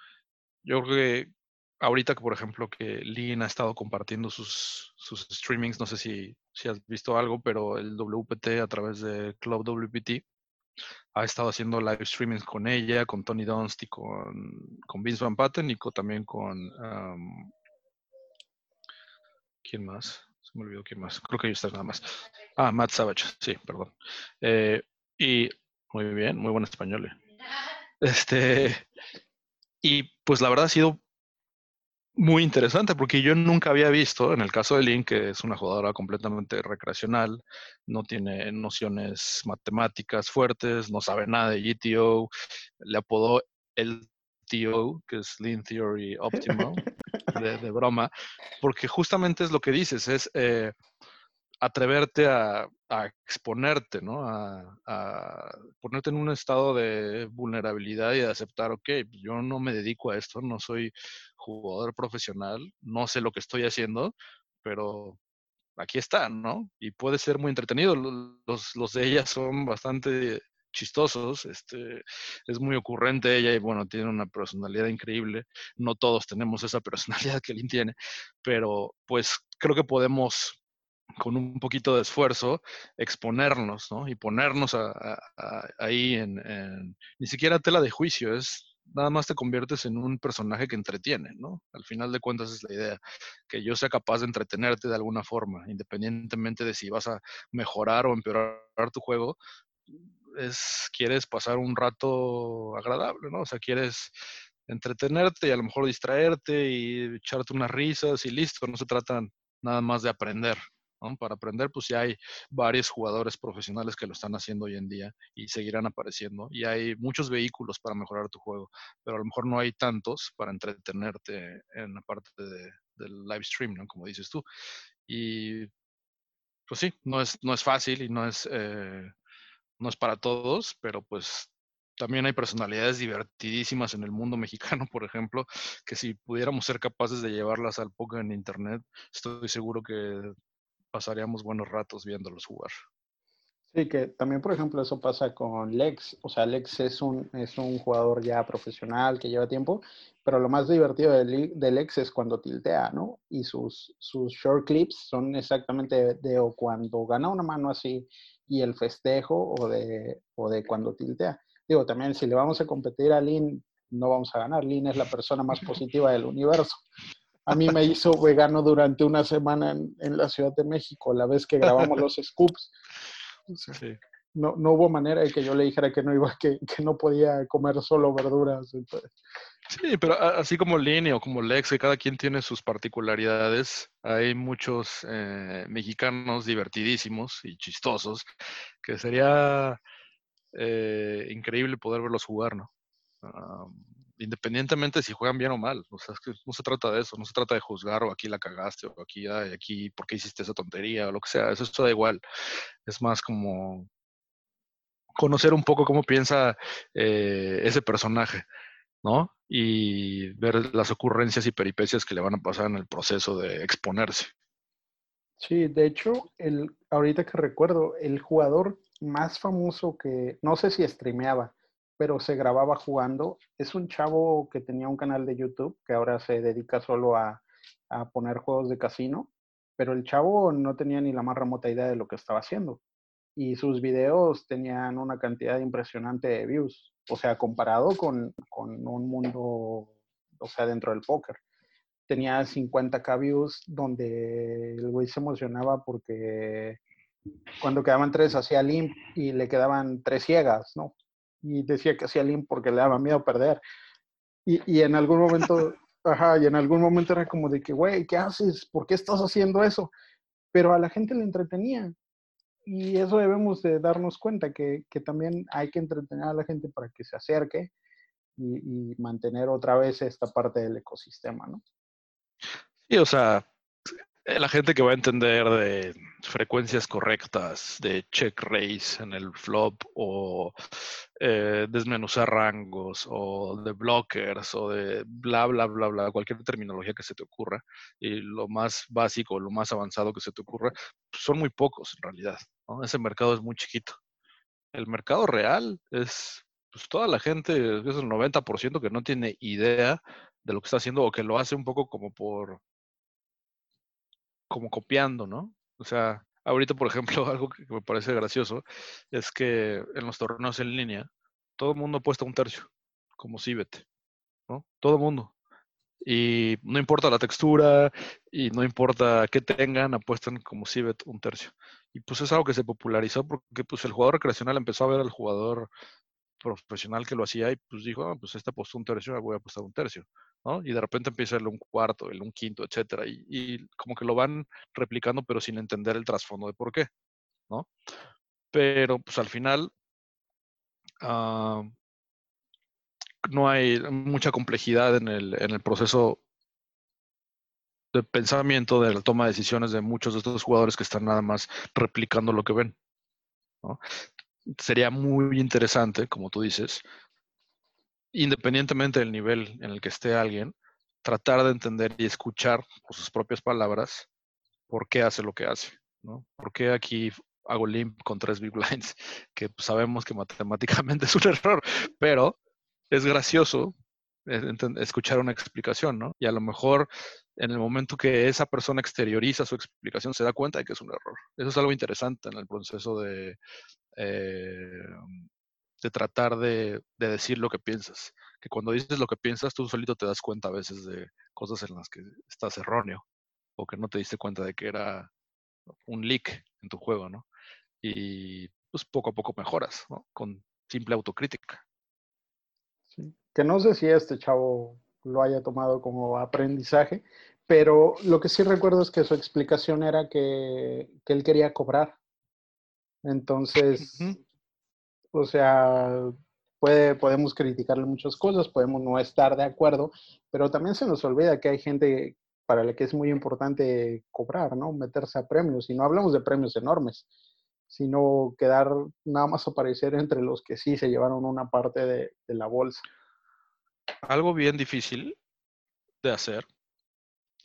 Yo creo que ahorita que, por ejemplo, que Lin ha estado compartiendo sus, sus streamings, no sé si, si has visto algo, pero el WPT a través de Club WPT ha estado haciendo live streamings con ella, con Tony Dunst y con, con Vince Van Patten y también con... ¿Quién más? Se me olvidó quién más. Creo que ellos están nada más. Ah, Matt Savage, sí, perdón. Eh, y muy bien, muy buen español. Eh. Este, y pues la verdad ha sido muy interesante porque yo nunca había visto, en el caso de Link, que es una jugadora completamente recreacional, no tiene nociones matemáticas fuertes, no sabe nada de GTO, le apodó el TO, que es Lean Theory Optimal, de, broma, porque justamente es lo que dices, es eh, atreverte a, exponerte, ¿no? A, ponerte en un estado de vulnerabilidad y de aceptar, ok, pues yo no me dedico a esto, no soy jugador profesional, no sé lo que estoy haciendo, pero aquí está, ¿no? Y puede ser muy entretenido. Los, de ella son bastante chistosos, este, es muy ocurrente ella y bueno, tiene una personalidad increíble. No todos tenemos esa personalidad que Lynn tiene, pero pues creo que podemos con un poquito de esfuerzo, exponernos, ¿no? Y ponernos ahí en, ni siquiera tela de juicio, es nada más te conviertes en un personaje que entretiene, ¿no? Al final de cuentas es la idea, que yo sea capaz de entretenerte de alguna forma, independientemente de si vas a mejorar o empeorar tu juego, es, quieres pasar un rato agradable, ¿no? O sea, quieres entretenerte y a lo mejor distraerte y echarte unas risas y listo, no se trata nada más de aprender, para aprender, pues ya hay varios jugadores profesionales que lo están haciendo hoy en día y seguirán apareciendo. Y hay muchos vehículos para mejorar tu juego, pero a lo mejor no hay tantos para entretenerte en la parte del live stream. Como dices tú. Y pues sí, no es, no es fácil y no es, eh, no es para todos, pero pues también hay personalidades divertidísimas en el mundo mexicano, por ejemplo, que si pudiéramos ser capaces de llevarlas al poker en internet, estoy seguro que pasaríamos buenos ratos viéndolos jugar. Sí, que también, por ejemplo, eso pasa con Lex. O sea, Lex es un, es un jugador ya profesional que lleva tiempo, pero lo más divertido de, Lex es cuando tiltea, ¿no? Y sus, sus short clips son exactamente de, o cuando gana una mano así y el festejo o de, o de cuando tiltea. Digo, también si le vamos a competir a Lin, no vamos a ganar. Lin es la persona más positiva del universo. A mí me hizo vegano durante una semana en, la Ciudad de México, la vez que grabamos los scoops. No, no hubo manera de que yo le dijera que no iba, que, que no podía comer solo verduras. Sí, pero así como Lini o como Lex, que cada quien tiene sus particularidades, hay muchos eh, mexicanos divertidísimos y chistosos que sería eh, increíble poder verlos jugar, ¿no? Ah, independientemente si juegan bien o mal, o sea, no se trata de eso, no se trata de juzgar o aquí la cagaste o aquí, ay, aquí, ¿por qué hiciste esa tontería o lo que sea? Eso, eso da igual. Es más como conocer un poco cómo piensa eh, ese personaje, ¿no? Y ver las ocurrencias y peripecias que le van a pasar en el proceso de exponerse. Sí, de hecho, el, ahorita que recuerdo, el jugador más famoso que, no sé si streameaba, pero se grababa jugando, es un chavo que tenía un canal de YouTube que ahora se dedica solo a, a poner juegos de casino, pero el chavo no tenía ni la más remota idea de lo que estaba haciendo y sus videos tenían una cantidad impresionante de views, o sea, comparado con, con un mundo, o sea, dentro del póker. Tenía 50k views donde el güey se emocionaba porque cuando quedaban tres hacía limp y le quedaban tres ciegas, ¿no? Y decía que hacía limp porque le daba miedo perder. Y, y en algún momento, ajá, y en algún momento era como de que, güey, ¿qué haces? ¿Por qué estás haciendo eso? Pero a la gente le entretenía y eso debemos de darnos cuenta, que, también hay que entretener a la gente para que se acerque y, y, mantener otra vez esta parte del ecosistema, ¿no? Sí, o sea, la gente que va a entender de frecuencias correctas, de check raise en el flop o eh, desmenuzar rangos o de blockers o de bla, bla, bla, bla, cualquier terminología que se te ocurra y lo más básico, lo más avanzado que se te ocurra, pues, son muy pocos en realidad. Ese mercado es muy chiquito. El mercado real es pues, toda la gente, es el 90% que no tiene idea de lo que está haciendo o que lo hace un poco como por como copiando, ¿no? O sea, ahorita, por ejemplo, algo que me parece gracioso es que en los torneos en línea, todo el mundo apuesta un tercio, como Cibet, ¿no? Todo el mundo. Y no importa la textura y no importa qué tengan, apuestan como Cibet un tercio. Y pues es algo que se popularizó porque pues el jugador recreacional empezó a ver al jugador profesional que lo hacía y pues dijo, ah, pues este apostó un tercio, voy a apostar un tercio. Y de repente empieza el un cuarto, el un quinto, etcétera, y, como que lo van replicando, pero sin entender el trasfondo de por qué, ¿no? Pero pues al final ah, no hay mucha complejidad en el, en el proceso de pensamiento, de la toma de decisiones de muchos de estos jugadores que están nada más replicando lo que ven. ¿no? Sería muy interesante, como tú dices, independientemente del nivel en el que esté alguien, tratar de entender y escuchar por sus propias palabras por qué hace lo que hace, ¿no? ¿Por qué aquí hago limp con tres big blinds? Que sabemos que matemáticamente es un error, pero es gracioso eh, escuchar una explicación, ¿no? Y a lo mejor en el momento que esa persona exterioriza su explicación se da cuenta de que es un error. Eso es algo interesante en el proceso de, eh, de tratar de, decir lo que piensas. Que cuando dices lo que piensas, tú solito te das cuenta a veces de cosas en las que estás erróneo o que no te diste cuenta de que era un leak en tu juego, ¿no? Y pues poco a poco mejoras, ¿no? Con simple autocrítica. Que no sé si este chavo lo haya tomado como aprendizaje, pero lo que sí recuerdo es que su explicación era que, él quería cobrar. Entonces, o sea, puede, podemos criticarle muchas cosas, podemos no estar de acuerdo, pero también se nos olvida que hay gente para la que es muy importante cobrar, ¿no? Meterse a premios. Y no hablamos de premios enormes, sino quedar nada más aparecer entre los que sí se llevaron una parte de, de la bolsa. Algo bien difícil de hacer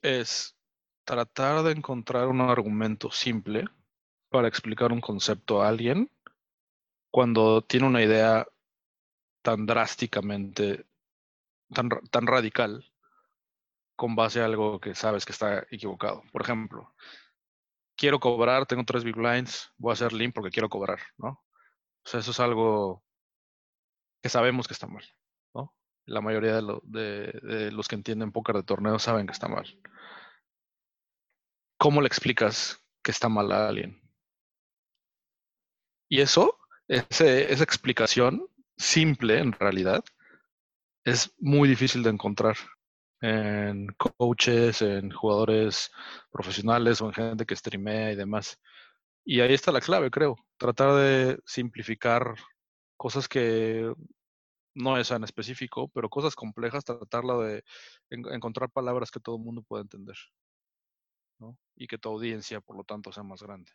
es tratar de encontrar un argumento simple para explicar un concepto a alguien cuando tiene una idea tan drásticamente, tan, tan radical, con base a algo que sabes que está equivocado. Por ejemplo, quiero cobrar, tengo tres big blinds, voy a hacer limp porque quiero cobrar, ¿no? O sea, eso es algo que sabemos que está mal, ¿no? La mayoría de, los que entienden póker de torneo saben que está mal. ¿Cómo le explicas que está mal a alguien? Y eso, esa explicación simple en realidad, es muy difícil de encontrar en coaches, en jugadores profesionales o en gente que streamea y demás. Y ahí está la clave, creo. Tratar de simplificar cosas que no es en específico, pero cosas complejas, tratarla de encontrar palabras que todo el mundo pueda entender. Y que tu audiencia, por lo tanto, sea más grande.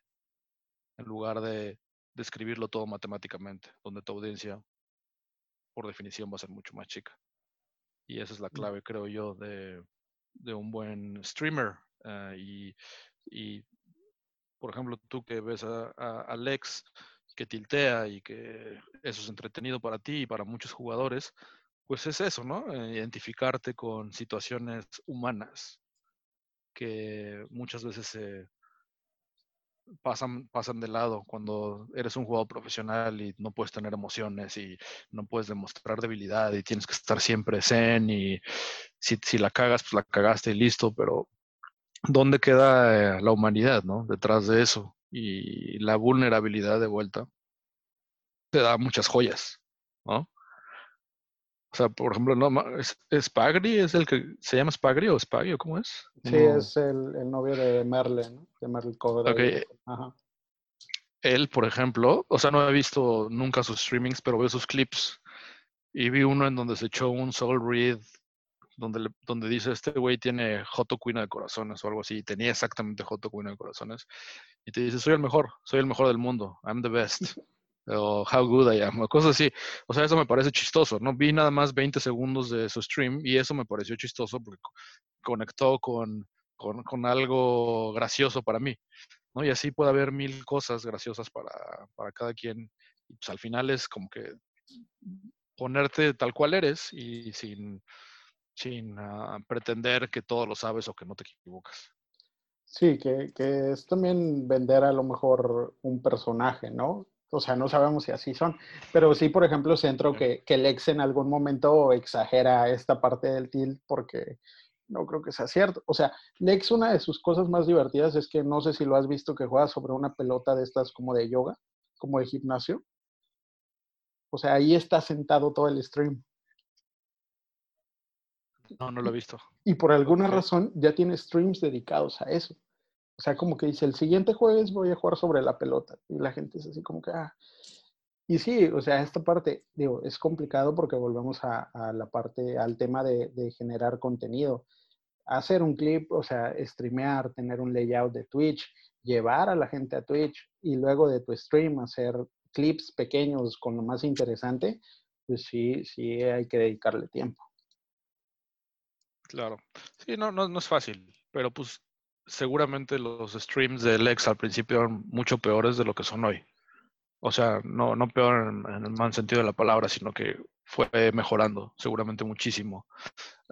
En lugar de describirlo todo matemáticamente, donde tu audiencia, por definición, va a ser mucho más chica. Y esa es la clave, creo yo, de, un buen streamer. Eh, y, y, por ejemplo, tú que ves a, Alex que tiltea y que eso es entretenido para ti y para muchos jugadores, pues es eso, ¿no? Eh, identificarte con situaciones humanas que muchas veces se, pasan, pasan de lado cuando eres un jugador profesional y no puedes tener emociones y no puedes demostrar debilidad y tienes que estar siempre zen y si, si la cagas, pues la cagaste y listo, pero ¿dónde queda eh, la humanidad, no? Detrás de eso y la vulnerabilidad de vuelta te da muchas joyas, ¿no? O sea, por ejemplo, no, ¿es, Spagri? ¿Es el que se llama Spagri o Spagri cómo es? Sí, es el, novio de Merle, ¿no? De Merle Cobra. Ajá. Él, por ejemplo, o sea, no he visto nunca sus streamings, pero veo sus clips. Y vi uno en donde se echó un soul read, donde, donde dice, este güey tiene Joto Queen de corazones o algo así. tenía exactamente Joto Queen de corazones. Y te dice, soy el mejor, soy el mejor del mundo. I'm the best. o How Good I Am, o cosas así. O sea, eso me parece chistoso, ¿no? Vi nada más 20 segundos de su stream y eso me pareció chistoso porque conectó con, con, algo gracioso para mí, ¿no? Y así puede haber mil cosas graciosas para, para cada quien. Y pues al final es como que ponerte tal cual eres y sin, sin ah, pretender que todo lo sabes o que no te equivocas. Sí, que, que, es también vender a lo mejor un personaje, ¿no? O sea, no sabemos si así son. Pero sí, por ejemplo, centro que, que Lex en algún momento exagera esta parte del tilt porque no creo que sea cierto. O sea, Lex, una de sus cosas más divertidas es que no sé si lo has visto que juega sobre una pelota de estas como de yoga, como de gimnasio. O sea, ahí está sentado todo el stream. No, no lo he visto. Y por alguna razón ya tiene streams dedicados a eso. O sea, como que dice, el siguiente jueves voy a jugar sobre la pelota. Y la gente es así como que, ah. Y sí, o sea, esta parte, digo, es complicado porque volvemos a, la parte, al tema de, generar contenido. Hacer un clip, o sea, streamear, tener un layout de Twitch, llevar a la gente a Twitch y luego de tu stream hacer clips pequeños con lo más interesante, pues sí, sí hay que dedicarle tiempo. Claro. Sí, no, no, no es fácil, pero pues seguramente los streams de Lex al principio eran mucho peores de lo que son hoy. O sea, no, no peor en, el mal sentido de la palabra, sino que fue mejorando seguramente muchísimo.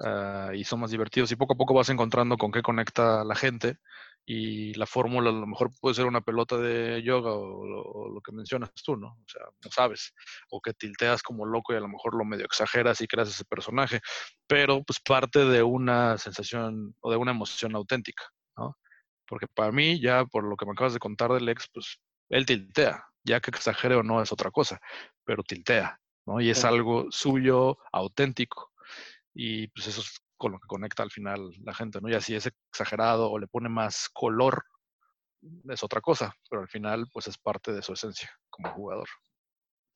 Ah, y son más divertidos y poco a poco vas encontrando con qué conecta la gente y la fórmula a lo mejor puede ser una pelota de yoga o, lo que mencionas tú, ¿no? O sea, no sabes, o que tilteas como loco y a lo mejor lo medio exageras y creas ese personaje, pero pues parte de una sensación o de una emoción auténtica. Porque para mí, ya por lo que me acabas de contar del ex, pues él tiltea, ya que exagere o no es otra cosa, pero tiltea, ¿no? Y es algo suyo, auténtico. Y pues eso es con lo que conecta al final la gente, ¿no? Y así es exagerado o le pone más color, es otra cosa, pero al final pues es parte de su esencia como jugador.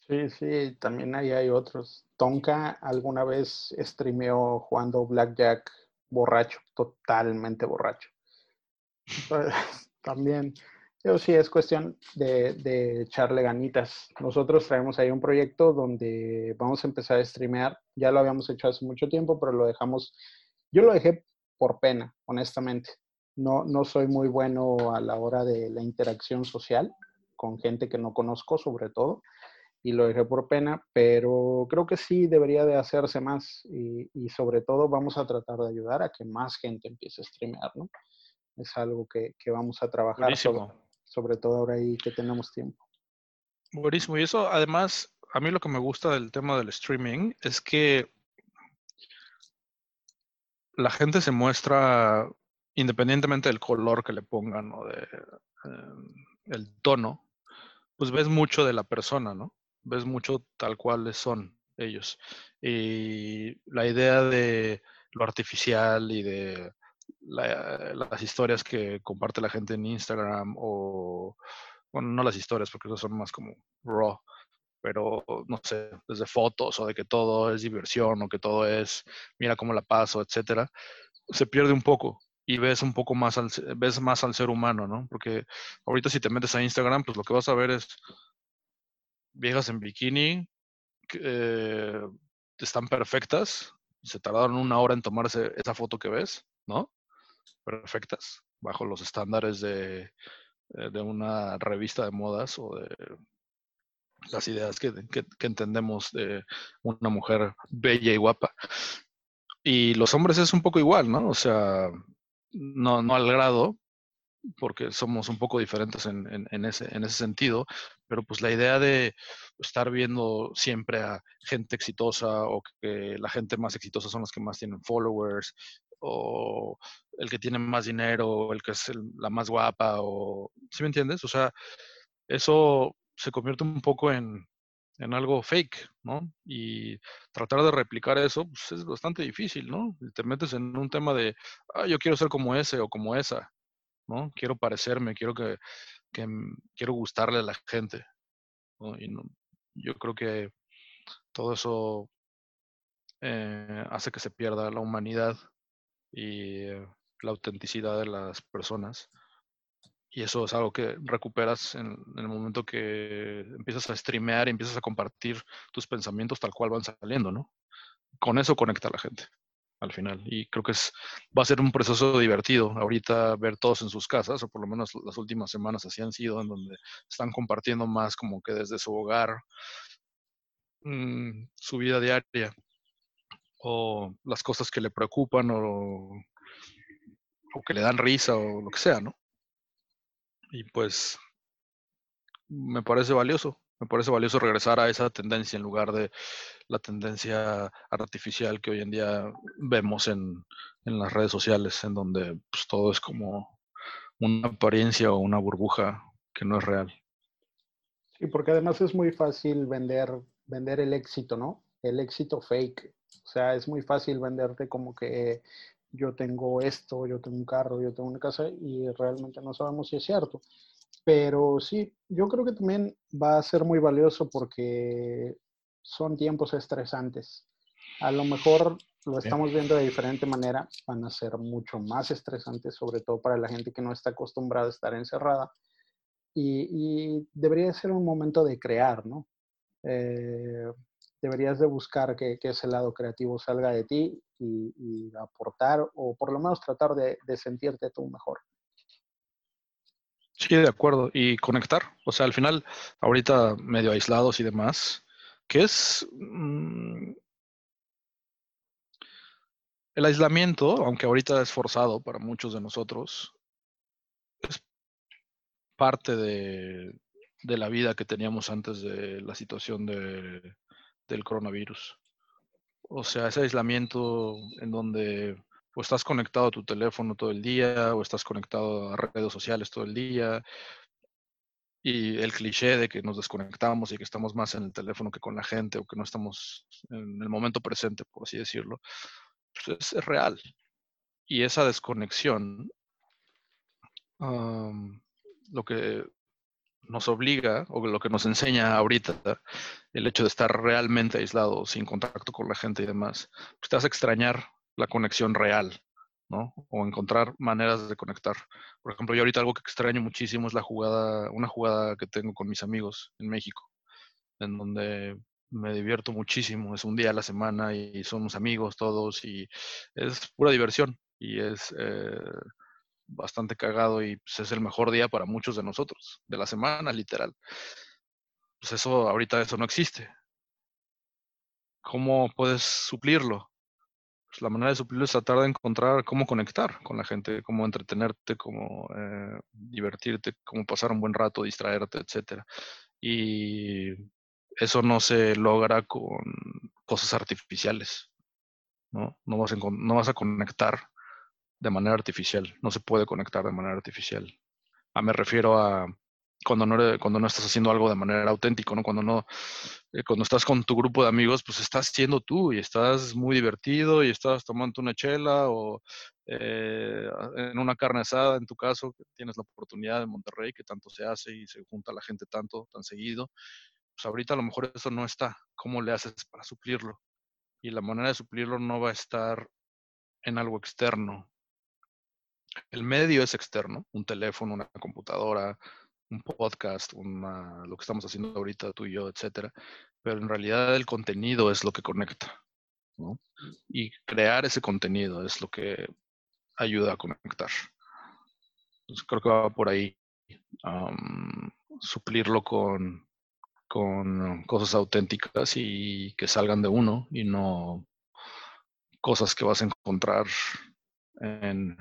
Sí, sí, también ahí hay otros. Tonka alguna vez streameó jugando Blackjack borracho, totalmente borracho. También, yo sí, es cuestión de, echarle ganitas. Nosotros traemos ahí un proyecto donde vamos a empezar a streamear. Ya lo habíamos hecho hace mucho tiempo, pero lo dejamos, yo lo dejé por pena, honestamente. No, no soy muy bueno a la hora de la interacción social con gente que no conozco, sobre todo y lo dejé por pena, pero creo que sí debería de hacerse más y, y, sobre todo vamos a tratar de ayudar a que más gente empiece a streamear, ¿no? Es algo que, vamos a trabajar sobre, todo ahora ahí que tenemos tiempo. Buenísimo. Y eso además, a mí lo que me gusta del tema del streaming es que la gente se muestra independientemente del color que le pongan o de em, el tono, pues ves mucho de la persona, ¿no? Ves mucho tal cual son ellos. Y la idea de lo artificial y de las historias que comparte la gente en Instagram o, bueno, no las historias porque esas son más como raw, pero no sé, desde fotos o de que todo es diversión o que todo es, mira cómo la paso, etcétera, se pierde un poco y ves un poco más al, ves más al ser humano, ¿no? Porque ahorita si te metes a Instagram, pues lo que vas a ver es viejas en bikini, eh, están perfectas, se tardaron una hora en tomarse esa foto que ves, ¿no? Perfectas, bajo los estándares de, eh, de una revista de modas o de las ideas que, entendemos de una mujer bella y guapa. Y los hombres es un poco igual, ¿no? O sea, no, al grado, porque somos un poco diferentes en, en, ese, en ese sentido, pero pues la idea de estar viendo siempre a gente exitosa o que la gente más exitosa son los que más tienen followers o el que tiene más dinero, o el que es la más guapa o, ¿sí me entiendes? O sea, eso se convierte un poco en, en algo fake, ¿no? Y tratar de replicar eso pues, es bastante difícil, ¿no? Te metes en un tema de, ah, yo quiero ser como ese o como esa, ¿no? Quiero parecerme, quiero que, quiero gustarle a la gente, Y yo creo que todo eso eh, hace que se pierda la humanidad y eh, la autenticidad de las personas. Y eso es algo que recuperas en, el momento que empiezas a streamear y empiezas a compartir tus pensamientos tal cual van saliendo, ¿no? Con eso conecta a la gente al final. Y creo que es, va a ser un proceso divertido ahorita ver todos en sus casas, o por lo menos las últimas semanas así han sido, en donde están compartiendo más como que desde su hogar, mm, su vida diaria, o las cosas que le preocupan, o, o que le dan risa, o lo que sea, ¿no? Y pues me parece valioso, me parece valioso regresar a esa tendencia en lugar de la tendencia artificial que hoy en día vemos en, en las redes sociales, en donde pues, todo es como una apariencia o una burbuja que no es real. Sí, porque además es muy fácil vender, vender el éxito, ¿no? El éxito fake. O sea, es muy fácil venderte como que yo tengo esto, yo tengo un carro, yo tengo una casa y realmente no sabemos si es cierto. Pero sí, yo creo que también va a ser muy valioso porque son tiempos estresantes. A lo mejor lo estamos viendo de diferente manera, van a ser mucho más estresantes, sobre todo para la gente que no está acostumbrada a estar encerrada. Y, debería ser un momento de crear, ¿no? Eh, deberías de buscar que, ese lado creativo salga de ti y, aportar o por lo menos tratar de, sentirte tú mejor. Sí, de acuerdo. Y conectar. O sea, al final, ahorita medio aislados y demás, ¿qué es mm, el aislamiento, aunque ahorita es forzado para muchos de nosotros, es parte de la vida que teníamos antes de la situación de, del coronavirus. O sea, ese aislamiento en donde o estás conectado a tu teléfono todo el día o estás conectado a redes sociales todo el día. Y el cliché de que nos desconectamos y que estamos más en el teléfono que con la gente o que no estamos en el momento presente, por así decirlo, pues es, real. Y esa desconexión, lo que nos obliga, o lo que nos enseña ahorita, el hecho de estar realmente aislado, sin contacto con la gente y demás, pues te hace extrañar la conexión real, ¿no? O encontrar maneras de conectar. Por ejemplo, yo ahorita algo que extraño muchísimo es la jugada, una jugada que tengo con mis amigos en México, en donde me divierto muchísimo. Es un día a la semana y somos amigos todos y es pura diversión y es eh, bastante cagado y pues, es el mejor día para muchos de nosotros, de la semana, literal. Pues eso, ahorita eso no existe. ¿Cómo puedes suplirlo? Pues la manera de suplirlo es tratar de encontrar cómo conectar con la gente, cómo entretenerte, cómo eh, divertirte, cómo pasar un buen rato, distraerte, etc. Y eso no se logra con cosas artificiales. ¿no? No vas, a, no vas a conectar de manera artificial, no se puede conectar de manera artificial. Ah, me refiero a cuando no, cuando no estás haciendo algo de manera auténtica, ¿no? Cuando no, eh, cuando estás con tu grupo de amigos, pues estás siendo tú y estás muy divertido y estás tomando una chela o eh, en una carne asada, en tu caso, que tienes la oportunidad de Monterrey, que tanto se hace y se junta la gente tanto, tan seguido. Pues ahorita a lo mejor eso no está. ¿Cómo le haces para suplirlo? Y la manera de suplirlo no va a estar en algo externo. El medio es externo, un teléfono, una computadora, un podcast, una, lo que estamos haciendo ahorita tú y yo, etcétera. Pero en realidad el contenido es lo que conecta. Y crear ese contenido es lo que ayuda a conectar. Creo que va por ahí. suplirlo con cosas auténticas y que salgan de uno y no cosas que vas a encontrar en,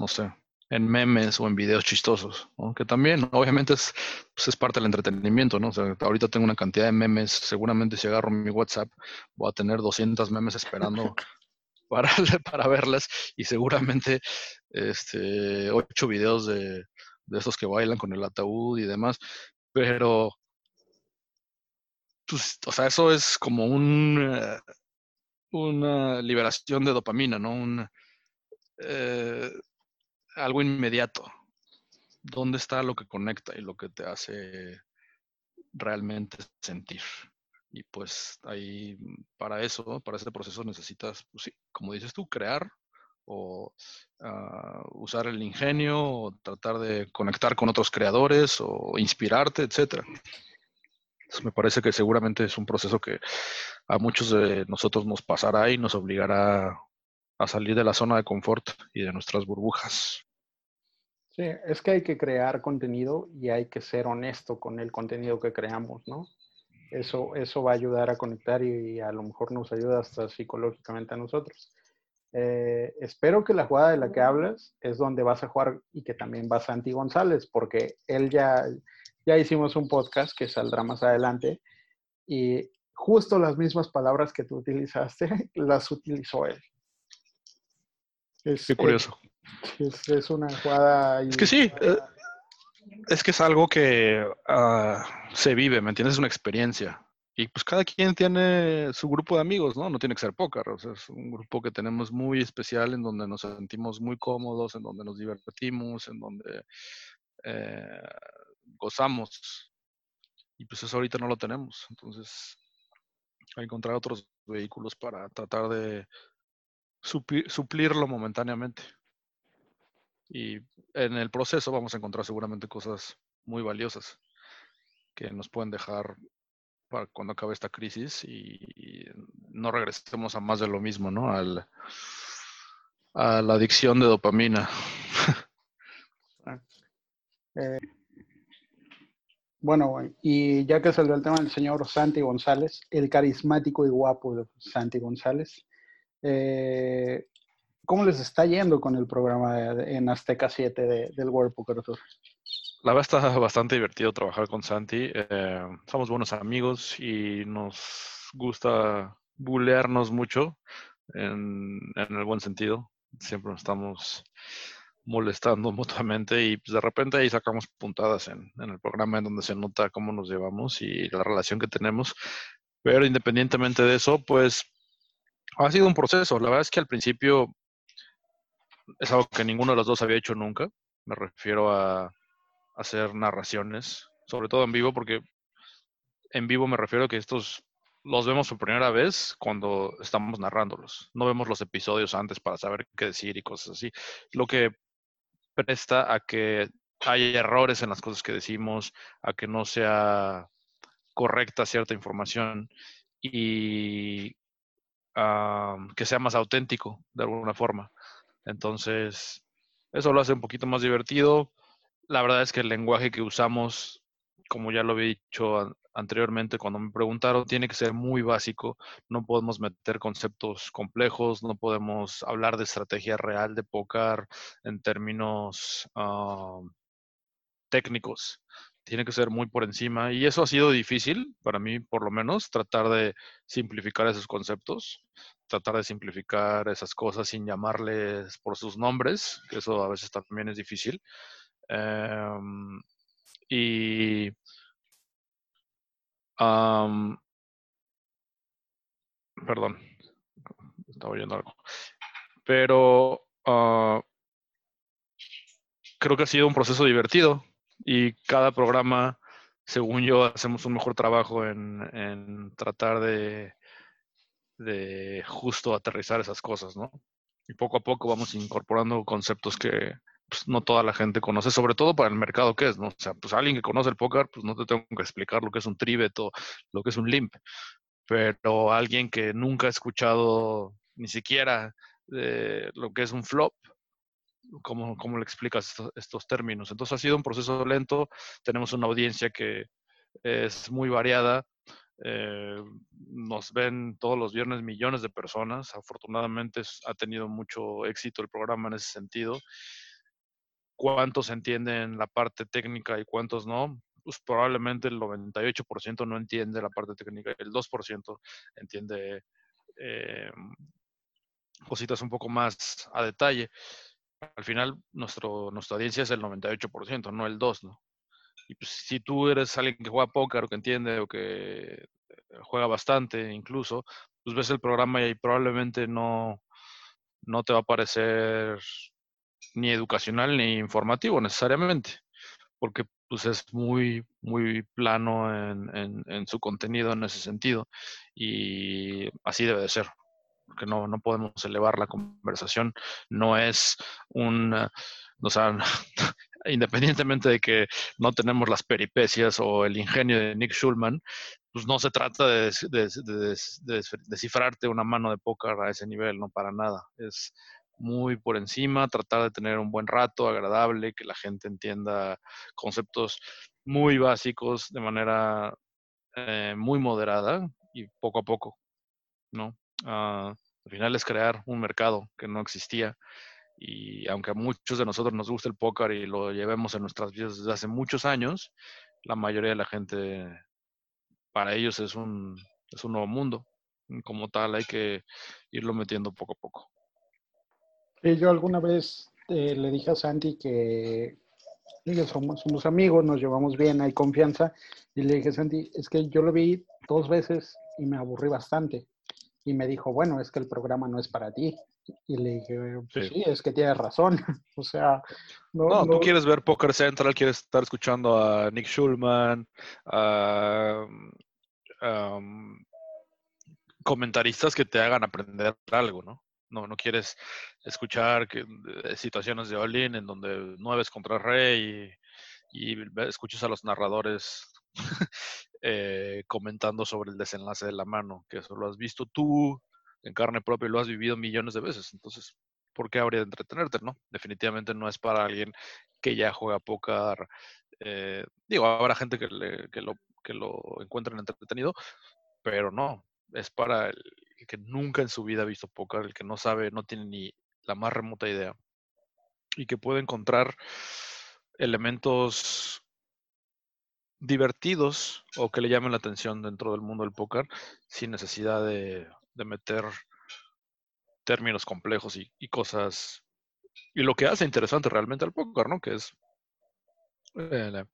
no sé, en memes o en videos chistosos, que también obviamente es, pues es parte del entretenimiento, ¿no? O sea, ahorita tengo una cantidad de memes, seguramente si agarro mi WhatsApp voy a tener 200 memes esperando para, para verlas y seguramente este, 8 videos de, de esos que bailan con el ataúd y demás, pero, pues, o sea, eso es como un, eh, una liberación de dopamina, ¿no? Un, eh, algo inmediato. ¿Dónde está lo que conecta y lo que te hace realmente sentir? Y pues ahí, para eso, para ese proceso necesitas, pues sí, como dices tú, crear o ah, usar el ingenio o tratar de conectar con otros creadores o inspirarte, etcétera. me parece que seguramente es un proceso que a muchos de nosotros nos pasará y nos obligará a salir de la zona de confort y de nuestras burbujas. Sí, es que hay que crear contenido y hay que ser honesto con el contenido que creamos, ¿no? Eso, eso va a ayudar a conectar y, a lo mejor nos ayuda hasta psicológicamente a nosotros. Eh, espero que la jugada de la que hablas es donde vas a jugar y que también va Santi González, porque él ya, ya hicimos un podcast que saldrá más adelante y justo las mismas palabras que tú utilizaste las utilizó él. Es, Qué curioso. Es, una jugada. Es que sí. Eh, es que es algo que ah, se vive, ¿me entiendes? Es una experiencia. Y pues cada quien tiene su grupo de amigos, ¿no? No tiene que ser póker, o sea, es un grupo que tenemos muy especial en donde nos sentimos muy cómodos, en donde nos divertimos, en donde eh, gozamos. Y pues eso ahorita no lo tenemos. Entonces, hay que encontrar otros vehículos para tratar de suplirlo momentáneamente. Y en el proceso vamos a encontrar seguramente cosas muy valiosas que nos pueden dejar para cuando acabe esta crisis y, no regresemos a más de lo mismo, ¿no? Al, a la adicción de dopamina. Eh, bueno, y ya que salió el tema del señor Santi González, el carismático y guapo de Santi González, eh, ¿Cómo les está yendo con el programa en Azteca 7 del World Poker Tour? La verdad está bastante divertido trabajar con Santi. Eh, somos buenos amigos y nos gusta bulearnos mucho en, el buen sentido. Siempre nos estamos molestando mutuamente y pues, de repente ahí sacamos puntadas en, en, el programa en donde se nota cómo nos llevamos y la relación que tenemos. Pero independientemente de eso, pues ha sido un proceso. La verdad es que al principio es algo que ninguno de los dos había hecho nunca. Me refiero a hacer narraciones, sobre todo en vivo, porque en vivo me refiero a que estos los vemos por primera vez cuando estamos narrándolos. No vemos los episodios antes para saber qué decir y cosas así. Lo que presta a que haya errores en las cosas que decimos, a que no sea correcta cierta información y que sea más auténtico de alguna forma. Entonces, eso lo hace un poquito más divertido. La verdad es que el lenguaje que usamos, como ya lo había dicho anteriormente cuando me preguntaron, tiene que ser muy básico. No podemos meter conceptos complejos, no podemos hablar de estrategia real de póker en términos técnicos, tiene que ser muy por encima y eso ha sido difícil para mí, por lo menos, tratar de simplificar esos conceptos, tratar de simplificar esas cosas sin llamarles por sus nombres, que eso a veces también es difícil. Em, y perdón, estaba oyendo algo. Pero ah, creo que ha sido un proceso divertido y cada programa, según yo, hacemos un mejor trabajo en, tratar de, de justo aterrizar esas cosas, ¿no? Y poco a poco vamos incorporando conceptos que pues, no toda la gente conoce, sobre todo para el mercado que es, ¿no? O sea, pues alguien que conoce el póker, pues no te tengo que explicar lo que es un trivet o lo que es un limp, pero alguien que nunca ha escuchado ni siquiera de lo que es un flop, ¿cómo, cómo le explicas estos, términos? Entonces ha sido un proceso lento, tenemos una audiencia que es muy variada, eh, nos ven todos los viernes millones de personas, afortunadamente ha tenido mucho éxito el programa en ese sentido. ¿Cuántos entienden la parte técnica y cuántos no? Pues probablemente el 98% no entiende la parte técnica, el 2% entiende eh, cositas un poco más a detalle. Al final, nuestro, nuestra audiencia es el 98%, no el 2%, ¿no? Y pues, si tú eres alguien que juega póker o que entiende o que eh, juega bastante incluso, pues ves el programa y probablemente no, no te va a parecer ni educacional ni informativo necesariamente, porque pues es muy, muy plano en, en, en su contenido en ese sentido y así debe de ser porque no, no podemos elevar la conversación. No es un, o sea, independientemente de que no tenemos las peripecias o el ingenio de Nick Schulman, pues no se trata de, descifrarte una mano de póker a ese nivel, no para nada. Es muy por encima, tratar de tener un buen rato, agradable, que la gente entienda conceptos muy básicos de manera eh, muy moderada y poco a poco, ¿no? Ah, al final es crear un mercado que no existía. Y aunque a muchos de nosotros nos gusta el póker y lo llevemos en nuestras vidas desde hace muchos años, la mayoría de la gente, para ellos es un, es un nuevo mundo. Como tal, hay que irlo metiendo poco a poco. Yo alguna vez eh, le dije a Santi que ellos somos, somos amigos, nos llevamos bien, hay confianza. Y le dije, Santi, es que yo lo vi dos veces y me aburrí bastante y me dijo, bueno, es que el programa no es para ti. Y le dije, pues sí, es que tienes razón. o sea, no, no, tú quieres ver Poker Central, quieres estar escuchando a Nick Schulman, a comentaristas que te hagan aprender algo, ¿no? No, no quieres escuchar que, situaciones de all en donde nueves contra rey y, y escuchas a los narradores Eh, comentando sobre el desenlace de la mano, que eso lo has visto tú en carne propia y lo has vivido millones de veces. Entonces, ¿por qué habría de entretenerte, no? Definitivamente no es para alguien que ya juega póker. Eh, digo, habrá gente que, lo, que lo encuentre entretenido, pero no, es para el que nunca en su vida ha visto póker, el que no sabe, no tiene ni la más remota idea y que puede encontrar elementos divertidos o que le llamen la atención dentro del mundo del póker sin necesidad de, meter términos complejos y, cosas. Y lo que hace interesante realmente al póker, ¿no? Que es eh,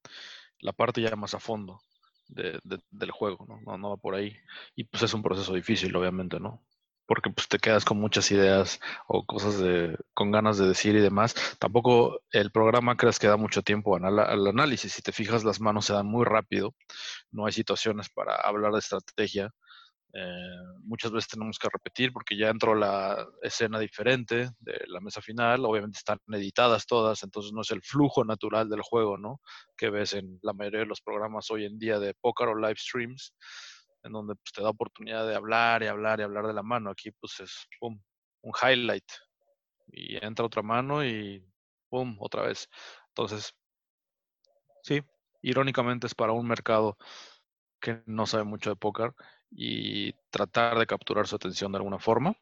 la, parte ya más a fondo del juego, ¿no? ¿no? No va por ahí. Y pues es un proceso difícil, obviamente, ¿no? Porque pues te quedas con muchas ideas o cosas de, con ganas de decir y demás. Tampoco el programa creas que da mucho tiempo al, análisis. Si te fijas, las manos se dan muy rápido. No hay situaciones para hablar de estrategia. Eh, muchas veces tenemos que repetir porque ya entró la escena diferente de la mesa final. Obviamente están editadas todas, entonces no es el flujo natural del juego, ¿no? Que ves en la mayoría de los programas hoy en día de póker o live streams en donde pues, te da oportunidad de hablar y hablar y hablar de la mano. Aquí pues es un highlight y entra otra mano y pum, otra vez. Entonces, sí, irónicamente es para un mercado que no sabe mucho de póker y tratar de capturar su atención de alguna forma,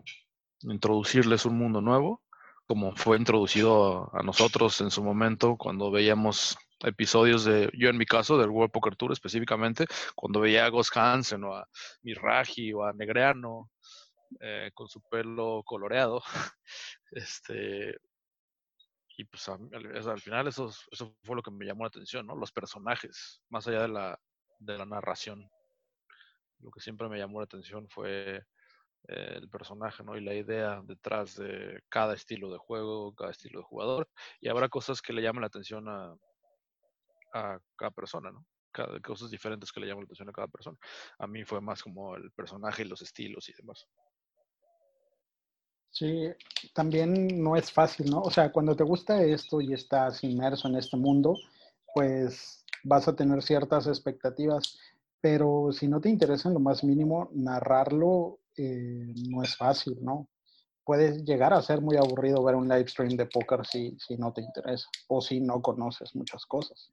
introducirles un mundo nuevo, como fue introducido a nosotros en su momento cuando veíamos episodios de, yo en mi caso, del World Poker Tour específicamente, cuando veía a Ghost Hansen o a Miraji o a Negreano eh, con su pelo coloreado, este, y pues al, final eso, eso fue lo que me llamó la atención, ¿no? Los personajes, más allá de la, de la narración. Lo que siempre me llamó la atención fue eh, el personaje, ¿no? Y la idea detrás de cada estilo de juego, cada estilo de jugador. Y habrá cosas que le llaman la atención a, a cada persona, ¿no? Cada, cosas diferentes que le llaman la atención a cada persona. A mí fue más como el personaje y los estilos y demás. Sí, también no es fácil, ¿no? O sea, cuando te gusta esto y estás inmerso en este mundo, pues vas a tener ciertas expectativas, pero si no te interesa en lo más mínimo, narrarlo eh, no es fácil, ¿no? Puede llegar a ser muy aburrido ver un live stream de póker si, si no te interesa o si no conoces muchas cosas.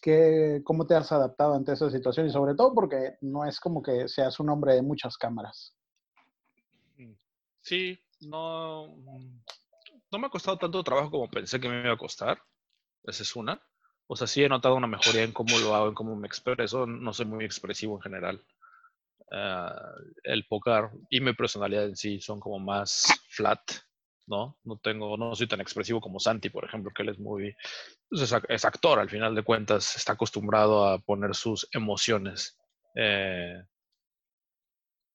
¿Qué, ¿Cómo te has adaptado ante esa situación? Y sobre todo porque no es como que seas un hombre de muchas cámaras. Mm, sí, no, mm, no me ha costado tanto trabajo como pensé que me iba a costar. Esa es una. O sea, sí he notado una mejoría en cómo lo hago, en cómo me expreso. No soy muy expresivo en general. Ah, el póker y mi personalidad en sí son como más flat, ¿no? No tengo, no soy tan expresivo como Santi, por ejemplo, que él es muy, pues, es, actor al final de cuentas, está acostumbrado a poner sus emociones eh,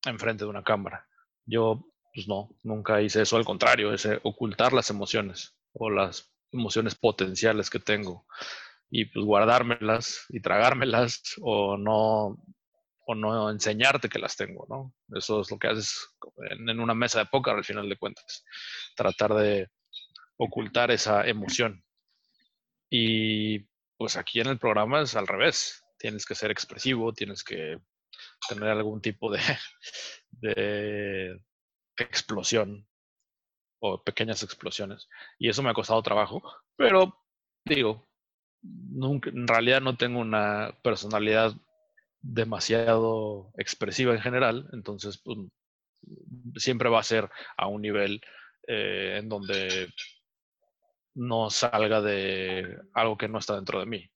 enfrente de una cámara. Yo pues no, nunca hice eso, al contrario, es ocultar las emociones o las emociones potenciales que tengo y pues guardármelas y tragármelas o no o no enseñarte que las tengo, ¿no? Eso es lo que haces en, una mesa de póker al final de cuentas, tratar de ocultar esa emoción. Y pues aquí en el programa es al revés, tienes que ser expresivo, tienes que tener algún tipo de, de explosión o pequeñas explosiones. Y eso me ha costado trabajo, pero digo, nunca, en realidad no tengo una personalidad demasiado expresiva en general, entonces pues, siempre va a ser a un nivel eh, en donde no salga de algo que no está dentro de mí.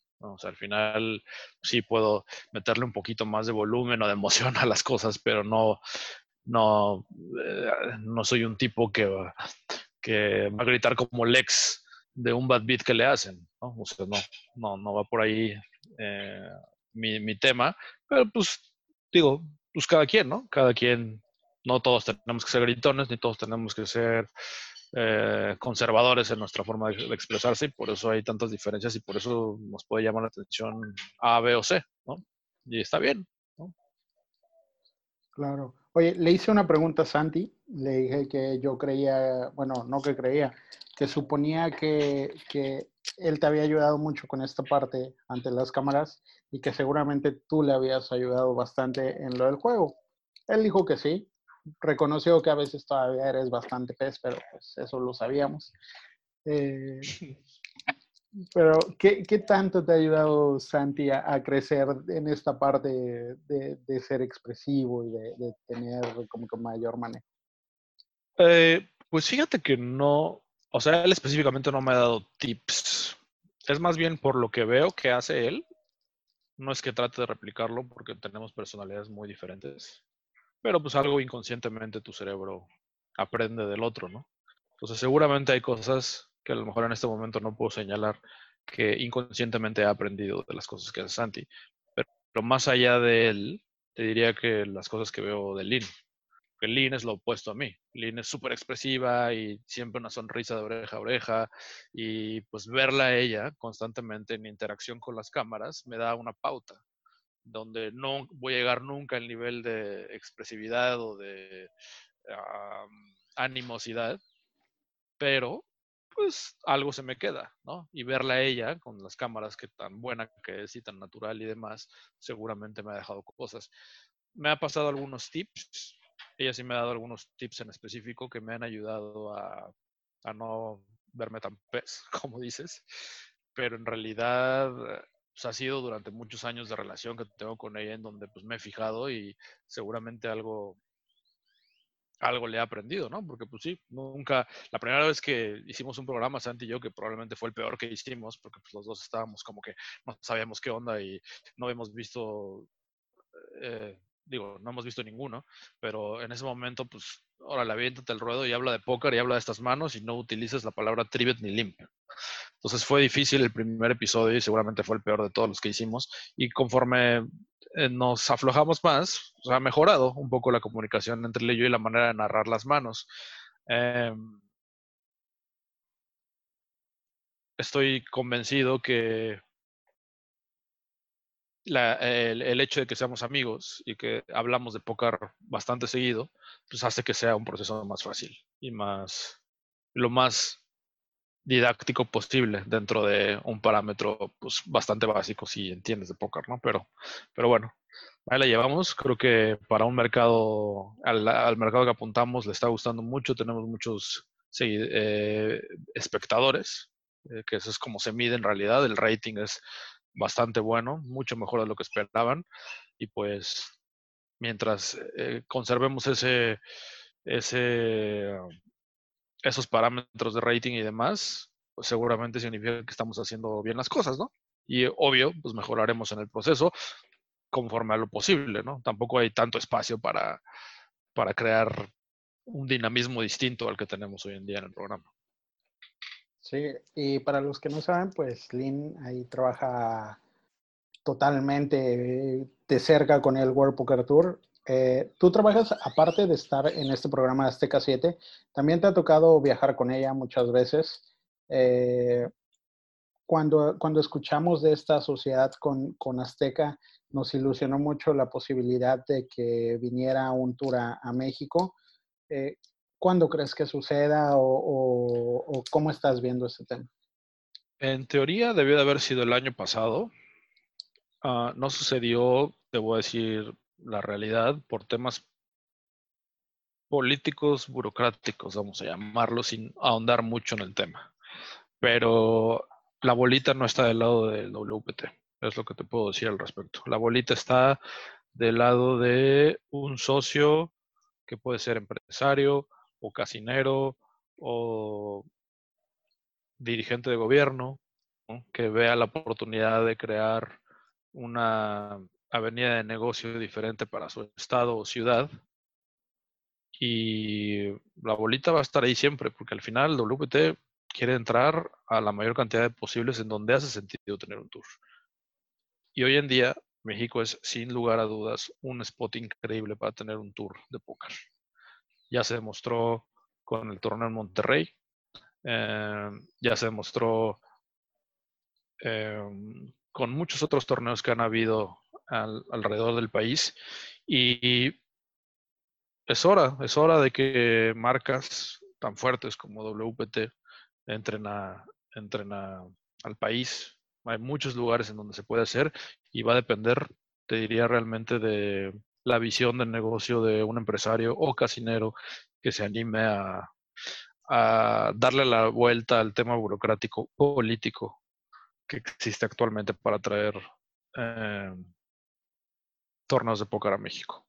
Al final sí puedo meterle un poquito más de volumen o de emoción a las cosas, pero no, no, eh, no soy un tipo que, que va a gritar como Lex de un bad beat que le hacen. no, no, no va por ahí eh, mi, mi, tema, pero pues digo, pues cada quien, ¿no? Cada quien, no todos tenemos que ser gritones, ni todos tenemos que ser eh, conservadores en nuestra forma de, expresarse y por eso hay tantas diferencias y por eso nos puede llamar la atención A, B o C, ¿no? Y está bien, ¿no? Claro. Oye, le hice una pregunta a Santi, le dije que yo creía, bueno, no que creía, que suponía que, que, él te había ayudado mucho con esta parte ante las cámaras y que seguramente tú le habías ayudado bastante en lo del juego. Él dijo que sí, reconoció que a veces todavía eres bastante pez, pero pues eso lo sabíamos. Eh, pero, ¿qué, ¿qué, tanto te ha ayudado, Santi, a, a crecer en esta parte de, de ser expresivo y de, de, tener como que mayor manejo? Eh, pues fíjate que no, o sea, él específicamente no me ha dado tips. Es más bien por lo que veo que hace él. No es que trate de replicarlo porque tenemos personalidades muy diferentes. Pero pues algo inconscientemente tu cerebro aprende del otro, ¿no? Entonces seguramente hay cosas que a lo mejor en este momento no puedo señalar que inconscientemente he aprendido de las cosas que hace Santi. Pero, más allá de él, te diría que las cosas que veo de Lynn. Que Lynn es lo opuesto a mí. Lynn es súper expresiva y siempre una sonrisa de oreja a oreja. Y pues verla a ella constantemente en interacción con las cámaras me da una pauta donde no voy a llegar nunca al nivel de expresividad o de um, animosidad, pero pues algo se me queda, ¿no? Y verla a ella con las cámaras que tan buena que es y tan natural y demás, seguramente me ha dejado cosas. Me ha pasado algunos tips, ella sí me ha dado algunos tips en específico que me han ayudado a, a no verme tan pez, como dices, pero en realidad pues, ha sido durante muchos años de relación que tengo con ella en donde pues me he fijado y seguramente algo algo le he aprendido, ¿no? Porque pues sí, nunca, la primera vez que hicimos un programa, Santi y yo, que probablemente fue el peor que hicimos, porque pues los dos estábamos como que no sabíamos qué onda y no habíamos visto, eh, digo, no hemos visto ninguno, pero en ese momento, pues, ahora la aviéntate el ruedo y habla de póker y habla de estas manos y no utilices la palabra trivet ni limp. Entonces fue difícil el primer episodio y seguramente fue el peor de todos los que hicimos. Y conforme eh, nos aflojamos más, ha mejorado un poco la comunicación entre yo y la manera de narrar las manos. Em, estoy convencido que el, hecho de que seamos amigos y que hablamos de póker bastante seguido, pues hace que sea un proceso más fácil y más, lo más didáctico posible dentro de un parámetro pues, bastante básico si entiendes de póker, ¿no? Pero, pero bueno, ahí la llevamos. Creo que para un mercado, al, mercado que apuntamos le está gustando mucho. Tenemos muchos eh, espectadores, eh, que eso es como se mide en realidad. El rating es bastante bueno, mucho mejor de lo que esperaban. Y pues mientras eh, conservemos ese, ese esos parámetros de rating y demás, pues seguramente significa que estamos haciendo bien las cosas, ¿no? Y obvio, pues mejoraremos en el proceso conforme a lo posible, ¿no? Tampoco hay tanto espacio para, para crear un dinamismo distinto al que tenemos hoy en día en el programa. Sí, y para los que no saben, pues Lynn ahí trabaja totalmente de cerca con el World Poker Tour eh, tú trabajas, aparte de estar en este programa Azteca 7, también te ha tocado viajar con ella muchas veces. Eh, cuando, cuando escuchamos de esta sociedad con, con, Azteca, nos ilusionó mucho la posibilidad de que viniera un tour a, México. Eh, ¿Cuándo crees que suceda o, cómo estás viendo este tema? En teoría debió de haber sido el año pasado. Ah, no sucedió, te voy a decir, la realidad por temas políticos, burocráticos, vamos a llamarlo, sin ahondar mucho en el tema. Pero la bolita no está del lado del WPT, es lo que te puedo decir al respecto. La bolita está del lado de un socio que puede ser empresario o casinero o dirigente de gobierno, que vea la oportunidad de crear una avenida de negocio diferente para su estado o ciudad. Y la bolita va a estar ahí siempre, porque al final WPT quiere entrar a la mayor cantidad de posibles en donde hace sentido tener un tour. Y hoy en día México es sin lugar a dudas un spot increíble para tener un tour de póker. Ya se demostró con el torneo en Monterrey, em, ya se demostró em, con muchos otros torneos que han habido alrededor del país. Y es hora, es hora de que marcas tan fuertes como WPT entren al país. Hay muchos lugares en donde se puede hacer y va a depender, te diría realmente, de la visión del negocio de un empresario o casinero que se anime a, darle la vuelta al tema burocrático político que existe actualmente para traer eh, torneos de póker a México.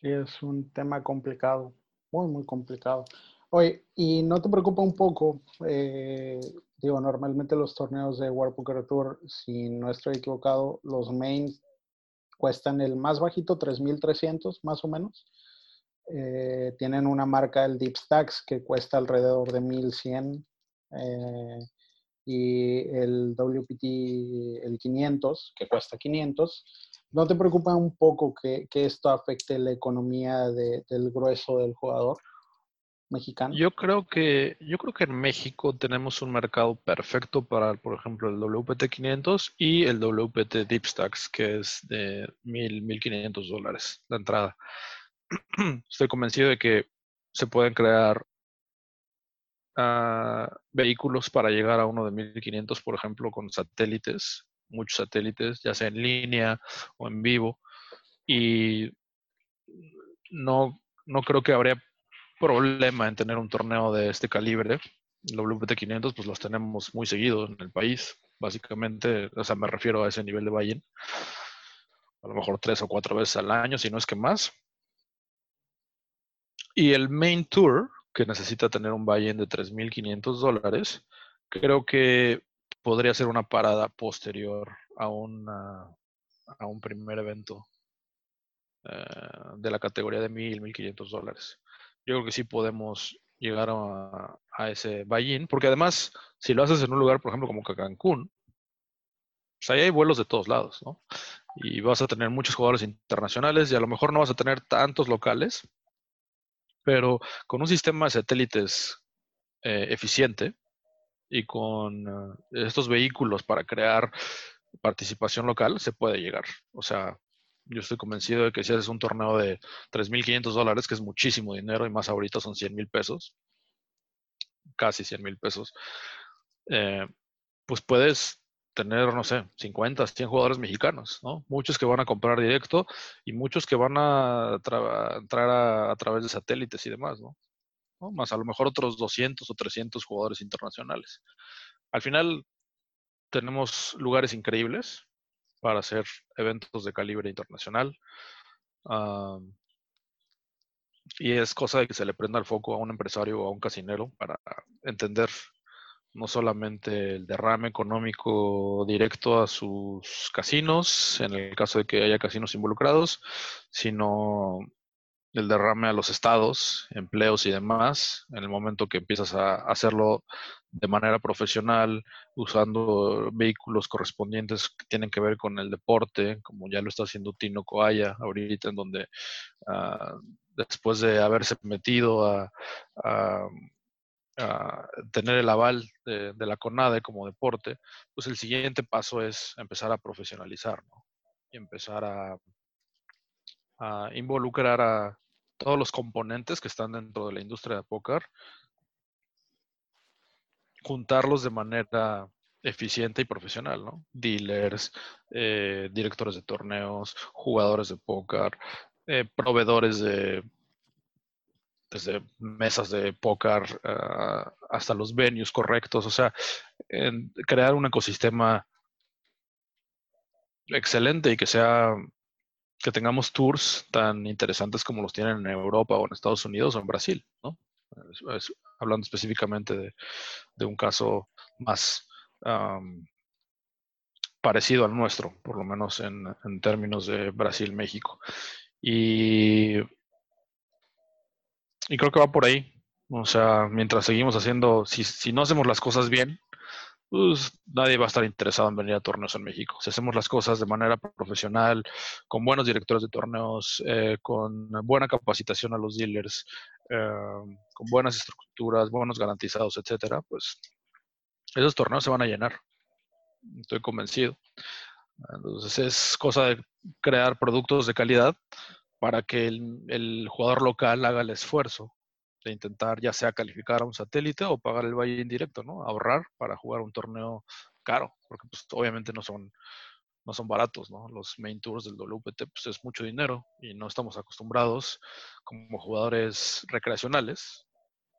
Sí, es un tema complicado, muy, muy complicado. Oye, ¿y no te preocupa un poco? Eh, digo, normalmente los torneos de World Poker Tour, si no estoy equivocado, los mains cuestan el más bajito, 3.300 más o menos. Eh, tienen una marca, el Deep Stacks, que cuesta alrededor de 1.100. Eh, y el WPT, el 500, que cuesta 500, ¿no te preocupa un poco que, esto afecte la economía del grueso del jugador mexicano? Yo creo que yo creo que en México tenemos un mercado perfecto para, por ejemplo, el WPT 500 y el WPT Deep Stacks, que es de 1.000, 1.500 dólares la entrada. Estoy convencido de que se pueden crear vehículos para llegar a uno de 1500, por ejemplo, con satélites, muchos satélites, ya sea en línea o en vivo. Y no, no creo que habría problema en tener un torneo de este calibre. Los WPT500 pues los tenemos muy seguidos en el país, básicamente, o sea, me refiero a ese nivel de buy A lo mejor tres o cuatro veces al año, si no es que más. Y el main tour, que necesita tener un buy-in de 3.500 dólares, creo que podría ser una parada posterior a, una, a un primer evento eh, de la categoría de 1.000, 1.500 dólares. Yo creo que sí podemos llegar a, a ese buy-in, porque además, si lo haces en un lugar, por ejemplo, como Cancún, pues ahí hay vuelos de todos lados, ¿no? Y vas a tener muchos jugadores internacionales y a lo mejor no vas a tener tantos locales, pero con un sistema de satélites eh, eficiente y con eh, estos vehículos para crear participación local, se puede llegar. O sea, yo estoy convencido de que si haces un torneo de 3.500 dólares, que es muchísimo dinero y más ahorita son 100 mil pesos, casi 100 mil pesos, eh, pues puedes tener, no sé, 50, 100 jugadores mexicanos, ¿no? Muchos que van a comprar directo y muchos que van a entrar a, través de satélites y demás, ¿no? Más a lo mejor otros 200 o 300 jugadores internacionales. Al final tenemos lugares increíbles para hacer eventos de calibre internacional. y es cosa de que se le prenda el foco a un empresario o a un casinero para entender no solamente el derrame económico directo a sus casinos, en el caso de que haya casinos involucrados, sino el derrame a los estados, empleos y demás, en el momento que empiezas a hacerlo de manera profesional, usando vehículos correspondientes que tienen que ver con el deporte, como ya lo está haciendo Tino Coaya ahorita, en donde ah, después de haberse metido a tener el aval de, la CONADE como deporte, pues el siguiente paso es empezar a profesionalizar. Y empezar a, a involucrar a todos los componentes que están dentro de la industria de póker, juntarlos de manera eficiente y profesional, ¿no? Dealers, eh, directores de torneos, jugadores de póker, eh, proveedores de desde mesas de póker ah, hasta los venues correctos, o sea, crear un ecosistema excelente y que sea que tengamos tours tan interesantes como los tienen en Europa o en Estados Unidos o en Brasil, ¿no? Hablando específicamente de, un caso más parecido al nuestro, por lo menos en, en términos de Brasil-México. Y y creo que va por ahí. O sea, mientras seguimos haciendo, si, si no hacemos las cosas bien, pues nadie va a estar interesado en venir a torneos en México. Si hacemos las cosas de manera profesional, con buenos directores de torneos, eh, con buena capacitación a los dealers, eh, con buenas estructuras, buenos garantizados, etcétera, pues esos torneos se van a llenar. Estoy convencido. Entonces es cosa de crear productos de calidad para que el, jugador local haga el esfuerzo de intentar ya sea calificar a un satélite o pagar el valle indirecto, ¿no? Ahorrar para jugar un torneo caro, porque pues obviamente no son, no son baratos, ¿no? Los main tours del WPT pues es mucho dinero y no estamos acostumbrados como jugadores recreacionales,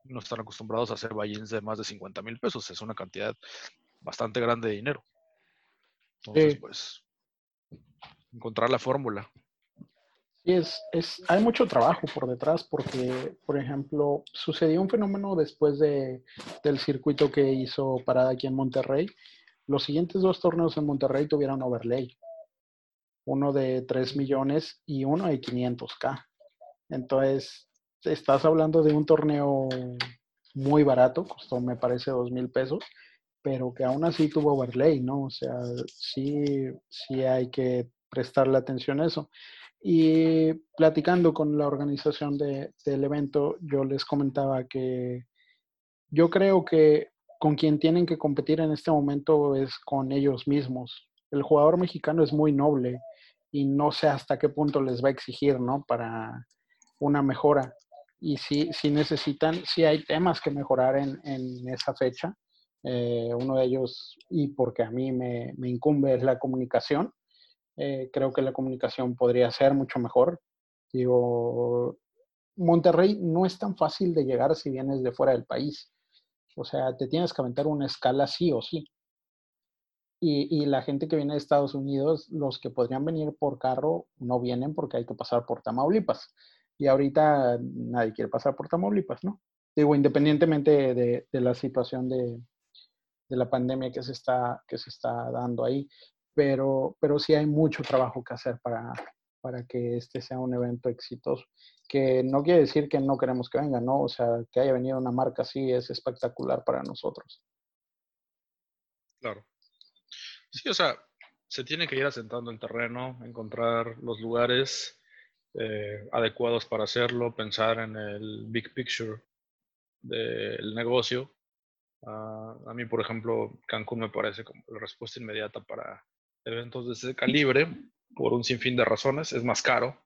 no están acostumbrados a hacer buy de más de 50 mil pesos, es una cantidad bastante grande de dinero. Entonces, pues, encontrar la fórmula es, es, hay mucho trabajo por detrás porque, por ejemplo, sucedió un fenómeno después de, del circuito que hizo Parada aquí en Monterrey. Los siguientes dos torneos en Monterrey tuvieron overlay. Uno de 3 millones y uno de 500k. Entonces, estás hablando de un torneo muy barato, costó me parece 2 mil pesos, pero que aún así tuvo overlay, ¿no? O sea, sí, sí hay que prestarle atención a eso. Y platicando con la organización de, del evento, yo les comentaba que yo creo que con quien tienen que competir en este momento es con ellos mismos. El jugador mexicano es muy noble y no sé hasta qué punto les va a exigir, ¿no? Para una mejora. Y si, si necesitan, si hay temas que mejorar en, esa fecha. Eh, uno de ellos, y porque a mí me, me incumbe, es la comunicación eh, creo que la comunicación podría ser mucho mejor. Digo, Monterrey no es tan fácil de llegar si vienes de fuera del país. O sea, te tienes que aventar una escala sí o sí. Y, y, la gente que viene de Estados Unidos, los que podrían venir por carro, no vienen porque hay que pasar por Tamaulipas. Y ahorita nadie quiere pasar por Tamaulipas, ¿no? Digo, independientemente de, la situación de, la pandemia que se está, que se está dando ahí, pero, pero sí hay mucho trabajo que hacer para, para que este sea un evento exitoso. Que no quiere decir que no queremos que venga, ¿no? O sea, que haya venido una marca así es espectacular para nosotros. Claro. Sí, o sea, se tiene que ir asentando el terreno, encontrar los lugares eh, adecuados para hacerlo, pensar en el big picture del negocio. Ah, a mí, por ejemplo, Cancún me parece como la respuesta inmediata para eventos de ese calibre por un sinfín de razones. Es más caro,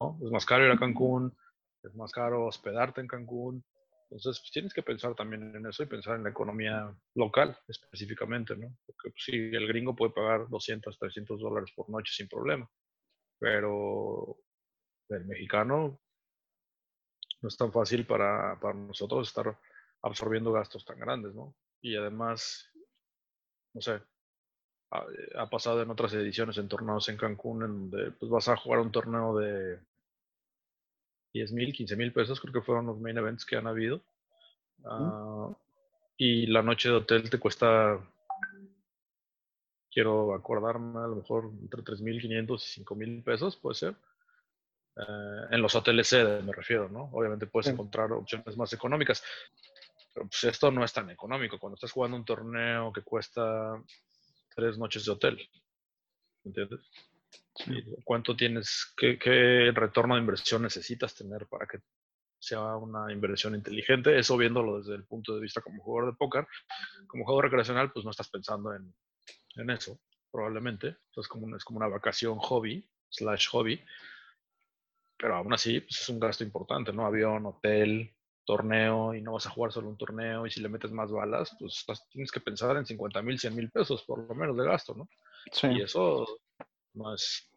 ¿no? Es más caro ir a Cancún, es más caro hospedarte en Cancún. Entonces, pues, tienes que pensar también en eso y pensar en la economía local específicamente, ¿no? Porque pues, sí, el gringo puede pagar 200, 300 dólares por noche sin problema, pero el mexicano no es tan fácil para, para nosotros estar absorbiendo gastos tan grandes, ¿no? Y además, no sé, ha, pasado en otras ediciones en torneos en Cancún, en donde pues, vas a jugar un torneo de 10 mil, 15 mil pesos, creo que fueron los main events que han habido. Ah, y la noche de hotel te cuesta, quiero acordarme, a lo mejor entre 3.500 y 5.000 pesos, puede ser. Eh, en los hoteles sede, me refiero, ¿no? Obviamente puedes encontrar opciones más económicas, pero pues esto no es tan económico. Cuando estás jugando un torneo que cuesta tres noches de hotel, ¿entiendes? ¿Cuánto tienes, qué, qué, retorno de inversión necesitas tener para que sea una inversión inteligente? Eso viéndolo desde el punto de vista como jugador de póker. Como jugador recreacional, pues no estás pensando en, en eso, probablemente. Es como, es como una vacación hobby, slash hobby pero aún así pues, es un gasto importante, ¿no? Avión, hotel, torneo, y no vas a jugar solo un torneo, y si le metes más balas, pues tienes que pensar en 50 mil, 100 mil pesos por lo menos de gasto, ¿no? Sí. Y eso no es,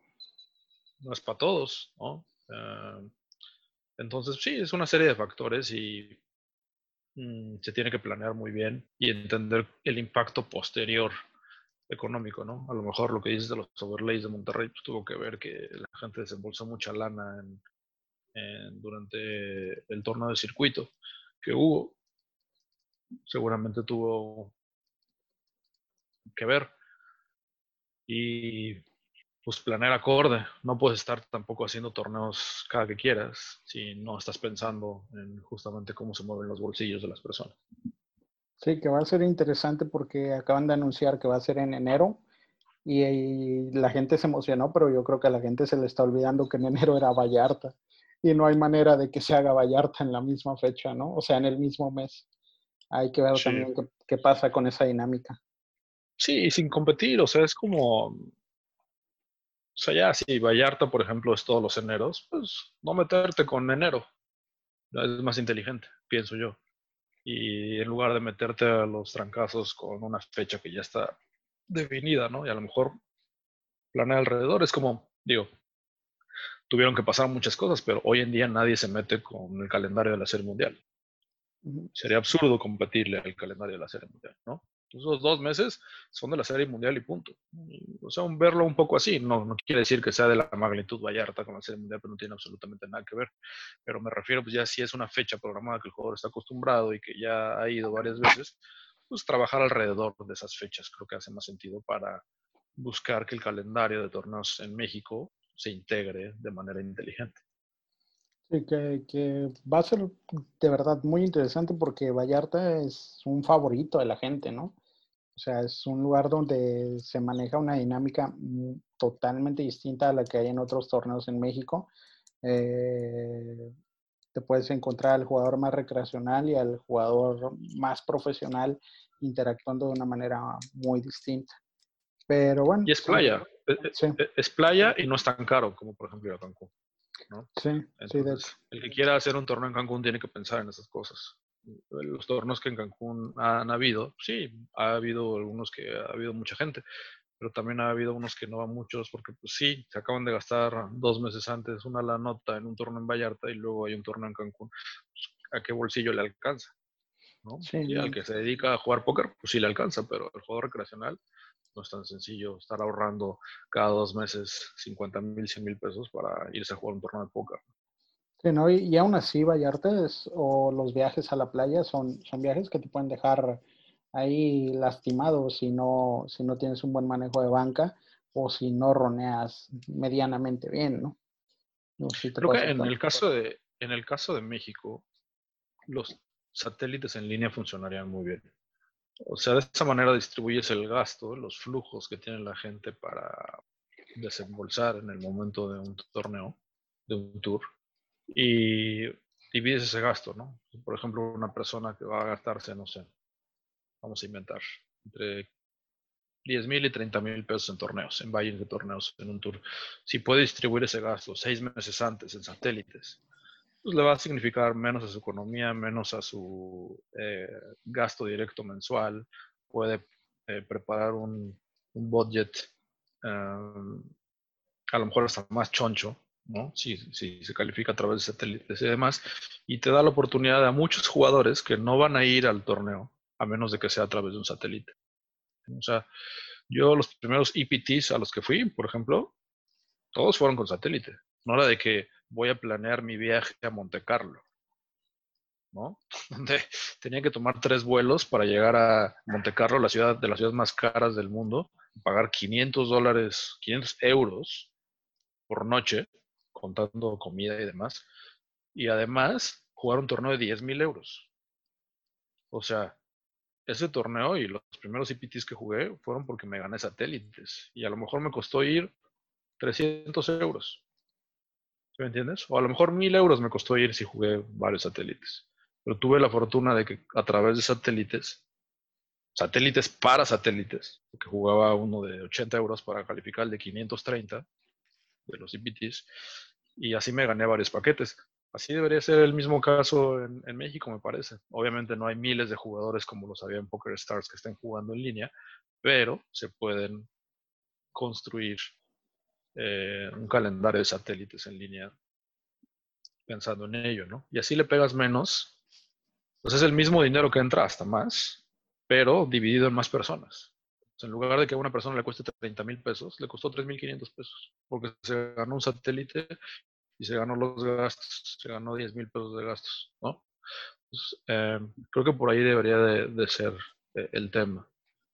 no es para todos, ¿no? Eh, entonces, sí, es una serie de factores y mm, se tiene que planear muy bien y entender el impacto posterior económico, ¿no? A lo mejor lo que dices de los overlays de Monterrey pues, tuvo que ver que la gente desembolsó mucha lana durante el torneo de circuito que hubo. Seguramente tuvo que ver. Y pues planear acorde. No puedes estar tampoco haciendo torneos cada que quieras si no estás pensando en justamente cómo se mueven los bolsillos de las personas. Sí, que va a ser interesante porque acaban de anunciar que va a ser en enero y, la gente se emocionó, pero yo creo que a la gente se le está olvidando que en enero era Vallarta y no hay manera de que se haga Vallarta en la misma fecha, ¿no? O sea, en el mismo mes. Hay que ver también qué, pasa con esa dinámica. Sí, sin competir, o sea, es como, o sea, ya si Vallarta, por ejemplo, es todos los eneros, pues no meterte con enero. Es más inteligente, pienso yo y en lugar de meterte a los trancazos con una fecha que ya está definida, ¿no? Y a lo mejor planear alrededor es como, digo, tuvieron que pasar muchas cosas, pero hoy en día nadie se mete con el calendario de la Serie Mundial. Sería absurdo competirle al calendario de la Serie Mundial, ¿no? Esos dos meses son de la Serie Mundial y punto. O sea, un verlo un poco así, no, no quiere decir que sea de la magnitud Vallarta con la Serie Mundial, pero no tiene absolutamente nada que ver. Pero me refiero, pues ya si es una fecha programada que el jugador está acostumbrado y que ya ha ido varias veces, pues trabajar alrededor de esas fechas creo que hace más sentido para buscar que el calendario de torneos en México se integre de manera inteligente. Sí, que, va a ser de verdad muy interesante porque Vallarta es un favorito de la gente, ¿no? O sea, es un lugar donde se maneja una dinámica totalmente distinta a la que hay en otros torneos en México. Eh, te puedes encontrar al jugador más recreacional y al jugador más profesional interactuando de una manera muy distinta. Pero bueno. Y es playa. E, e, es, playa y no es tan caro como por ejemplo ir a Cancún. Sí, sí, El que quiera hacer un torneo en Cancún tiene que pensar en esas cosas. Los torneos que en Cancún han habido, sí, ha habido algunos que ha habido mucha gente, pero también ha habido unos que no van muchos porque pues sí, se acaban de gastar dos meses antes una la nota en un torneo en Vallarta y luego hay un torneo en Cancún. Pues, ¿A qué bolsillo le alcanza? ¿no? y al que se dedica a jugar póker, pues sí le alcanza, pero el juego recreacional no es tan sencillo estar ahorrando cada dos meses 50 mil, 100 mil pesos para irse a jugar un torneo de póker. Sí, ¿no? y, aún así, Vallarta o los viajes a la playa son, son viajes que te pueden dejar ahí lastimado si no, si no tienes un buen manejo de banca o si no roneas medianamente bien, ¿no? Creo que en el, caso de, en el caso de México, los satélites en línea funcionarían muy bien. O sea, de esa manera distribuyes el gasto, los flujos que tiene la gente para desembolsar en el momento de un torneo, de un tour, y divides ese gasto, ¿no? Por ejemplo, una persona que va a gastarse, no sé, vamos a inventar, entre 10 mil y 30 mil pesos en torneos, en valles de torneos, en un tour. Si puede distribuir ese gasto seis meses antes en satélites, pues le va a significar menos a su economía, menos a su eh, gasto directo mensual. Puede eh, preparar un, budget em, a lo mejor hasta más choncho, ¿no? Si, si, se califica a través de satélites y demás, y te da la oportunidad a muchos jugadores que no van a ir al torneo a menos de que sea a través de un satélite. O sea, yo los primeros EPTs a los que fui, por ejemplo, todos fueron con satélite. No era de que voy a planear mi viaje a Monte Carlo, ¿no? Donde tenía que tomar tres vuelos para llegar a Monte Carlo, la ciudad de las ciudades más caras del mundo, pagar 500 dólares, 500 euros por noche, contando comida y demás, y además jugar un torneo de 10 mil euros. O sea, ese torneo y los primeros IPTs que jugué fueron porque me gané satélites. Y a lo mejor me costó ir 300 euros. ¿Me entiendes? O a lo mejor 1000 euros me costó ir si jugué varios satélites. Pero tuve la fortuna de que a través de satélites, satélites para satélites, porque jugaba uno de 80 euros para calificar de 530 de los IPTs, y así me gané varios paquetes. Así debería ser el mismo caso en, México, me parece. Obviamente no hay miles de jugadores como los había en Poker Stars que estén jugando en línea, pero se pueden construir eh, un calendario de satélites en línea pensando en ello, ¿no? Y así le pegas menos, pues es el mismo dinero que entra hasta más, pero dividido en más personas. en lugar de que a una persona le cueste 30 mil pesos, le costó 3.500 pesos, porque se ganó un satélite y se ganó los gastos, se ganó 10 mil pesos de gastos, ¿no? Em, creo que por ahí debería de, ser eh, el tema.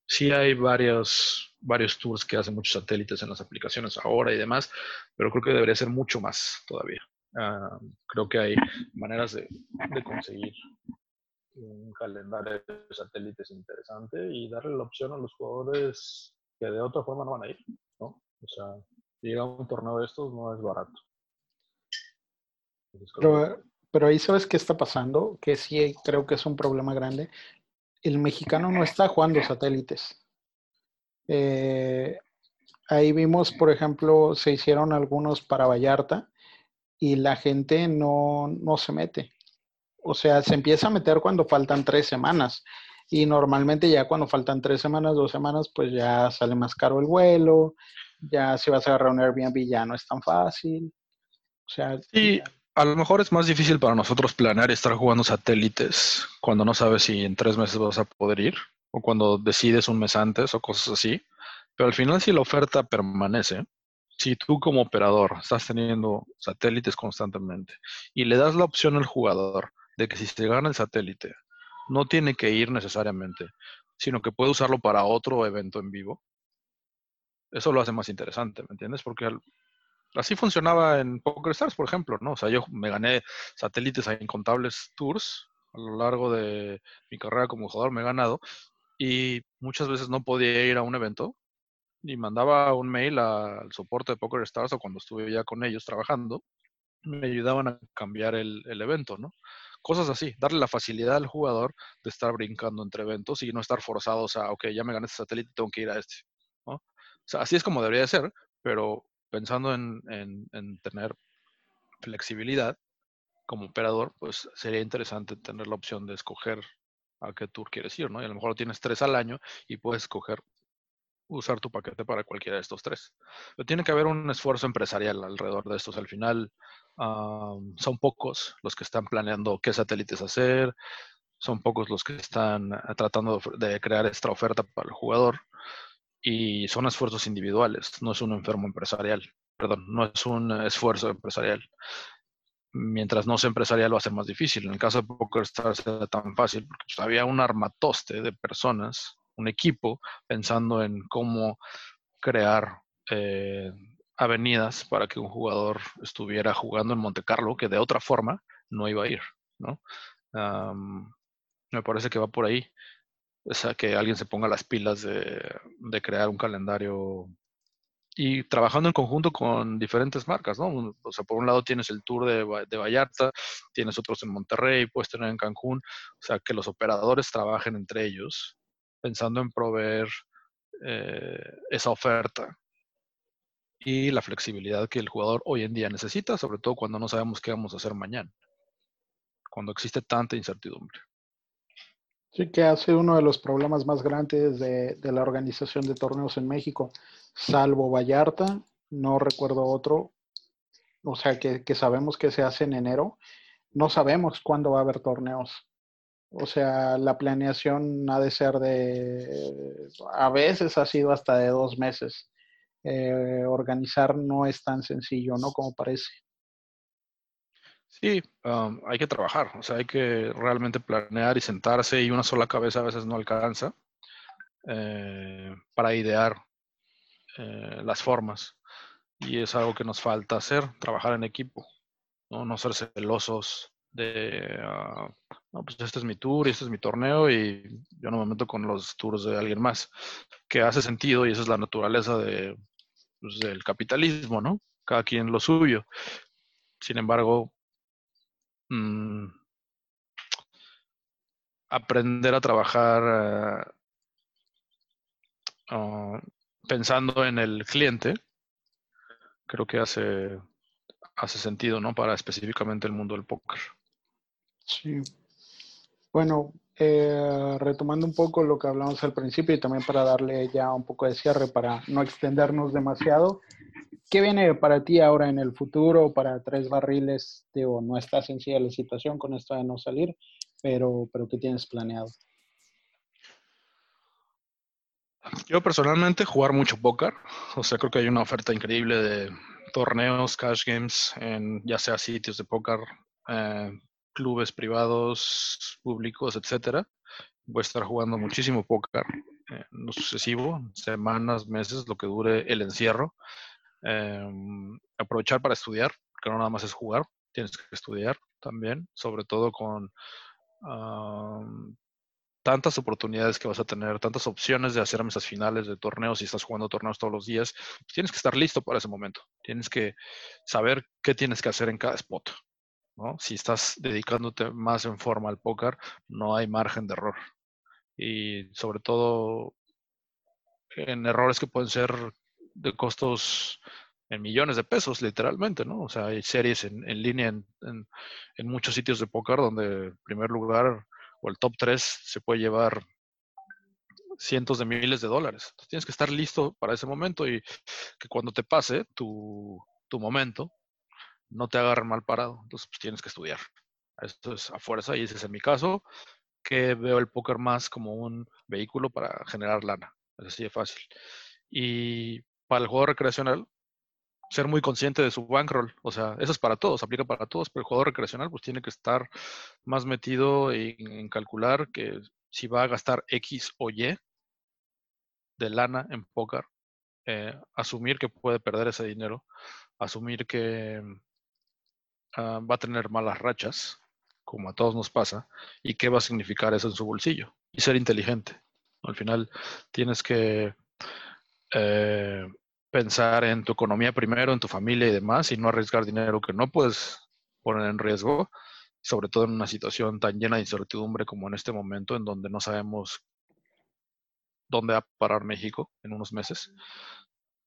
Sí hay varios, varios tours que hacen muchos satélites en las aplicaciones ahora y demás, pero creo que debería ser mucho más todavía. creo que hay maneras de, de, conseguir un calendario de satélites interesante y darle la opción a los jugadores que de otra forma no van a ir, ¿no? O sea, llegar a un torneo de estos no es barato. Pero, pero ahí sabes qué está pasando, que sí creo que es un problema grande. El mexicano no está jugando satélites. Eh, ahí vimos, por ejemplo, se hicieron algunos para Vallarta y la gente no, no se mete. O sea, se empieza a meter cuando faltan tres semanas. Y normalmente ya cuando faltan tres semanas, dos semanas, pues ya sale más caro el vuelo, ya si vas a agarrar un Airbnb ya no es tan fácil. O sea, sí, a lo mejor es más difícil para nosotros planear estar jugando satélites cuando no sabes si en tres meses vas a poder ir o cuando decides un mes antes o cosas así. Pero al final si la oferta permanece, si tú como operador estás teniendo satélites constantemente y le das la opción al jugador de que si se gana el satélite, no tiene que ir necesariamente, sino que puede usarlo para otro evento en vivo, eso lo hace más interesante, ¿me entiendes? Porque Así funcionaba en PokerStars, por ejemplo, ¿no? O sea, yo me gané satélites a incontables tours a lo largo de mi carrera como jugador, me he ganado y muchas veces no podía ir a un evento y mandaba un mail al soporte de PokerStars o cuando estuve ya con ellos trabajando, me ayudaban a cambiar el, evento, ¿no? Cosas así, darle la facilidad al jugador de estar brincando entre eventos y no estar forzados a, ok, ya me gané este satélite, tengo que ir a este, ¿no? O sea, así es como debería ser, pero pensando en, tener flexibilidad como operador, pues sería interesante tener la opción de escoger a qué tour quieres ir, ¿no? Y a lo mejor tienes tres al año y puedes escoger usar tu paquete para cualquiera de estos tres. Pero tiene que haber un esfuerzo empresarial alrededor de estos. Al final, son pocos los que están planeando qué satélites hacer, son pocos los que están eh, tratando de crear esta oferta para el jugador y son esfuerzos individuales, no es un enfermo empresarial, perdón, no es un esfuerzo empresarial. mientras no sea empresarial va a ser más difícil. En el caso de PokerStars era tan fácil porque pues, había un armatoste de personas, un equipo, pensando en cómo crear eh, avenidas para que un jugador estuviera jugando en Monte Carlo, que de otra forma no iba a ir, ¿no? me parece que va por ahí. O sea, que alguien se ponga las pilas de, crear un calendario y trabajando en conjunto con diferentes marcas, ¿no? O sea, por un lado tienes el tour de, de, Vallarta, tienes otros en Monterrey, puedes tener en Cancún, o sea, que los operadores trabajen entre ellos, pensando en proveer eh, esa oferta y la flexibilidad que el jugador hoy en día necesita, sobre todo cuando no sabemos qué vamos a hacer mañana, cuando existe tanta incertidumbre. Sí, que ha sido uno de los problemas más grandes de, de la organización de torneos en México salvo Vallarta, no recuerdo otro, o sea, que, sabemos que se hace en enero, no sabemos cuándo va a haber torneos. O sea, la planeación ha de ser de, a veces ha sido hasta de dos meses. Eh, organizar no es tan sencillo, ¿no? Como parece. Sí, hay que trabajar, o sea, hay que realmente planear y sentarse y una sola cabeza a veces no alcanza eh, para idear eh, las formas. Y es algo que nos falta hacer, trabajar en equipo, no, no ser celosos de, ah, no, pues este es mi tour y este es mi torneo y yo no me meto con los tours de alguien más, que hace sentido y esa es la naturaleza de, pues, del capitalismo, ¿no? Cada quien lo suyo. Sin embargo, mm, aprender a trabajar uh, pensando en el cliente, creo que hace, hace sentido, ¿no? Para específicamente el mundo del póker. Sí. Bueno, eh, retomando un poco lo que hablamos al principio y también para darle ya un poco de cierre para no extendernos demasiado, ¿qué viene para ti ahora en el futuro para tres barriles? Digo, no está sencilla la situación con esto de no salir, pero, pero ¿qué tienes planeado? Yo personalmente jugar mucho póker, o sea, creo que hay una oferta increíble de torneos, cash games, en ya sea sitios de póker, eh, clubes privados, públicos, etcétera. Voy a estar jugando muchísimo póker en lo sucesivo, semanas, meses, lo que dure el encierro. Em, aprovechar para estudiar, que no nada más es jugar, tienes que estudiar también, sobre todo con tantas oportunidades que vas a tener, tantas opciones de hacer mesas finales de torneos y estás jugando torneos todos los días, pues tienes que estar listo para ese momento. Tienes que saber qué tienes que hacer en cada spot. ¿No? Si estás dedicándote más en forma al póker, no hay margen de error. Y sobre todo en errores que pueden ser de costos en millones de pesos, literalmente, ¿no? O sea, hay series en, en línea en, en, muchos sitios de póker donde, en primer lugar, o el top 3 se puede llevar cientos de miles de dólares. tienes que estar listo para ese momento y que cuando te pase tu, momento, no te agarren mal parado. Entonces, pues, tienes que estudiar. Esto es a fuerza y ese es mi caso, que veo el póker más como un vehículo para generar lana. Es así de fácil. Y para el juego recreacional, ser muy consciente de su bankroll. O sea, eso es para todos, aplica para todos, pero el jugador recreacional pues tiene que estar más metido en, calcular que si va a gastar X o Y de lana en póker, eh, asumir que puede perder ese dinero, asumir que ah, va a tener malas rachas, como a todos nos pasa, y qué va a significar eso en su bolsillo, y ser inteligente. Al final tienes que eh, pensar en tu economía primero, en tu familia y demás, y no arriesgar dinero que no puedes poner en riesgo, sobre todo en una situación tan llena de incertidumbre como en este momento, en donde no sabemos dónde va a parar México en unos meses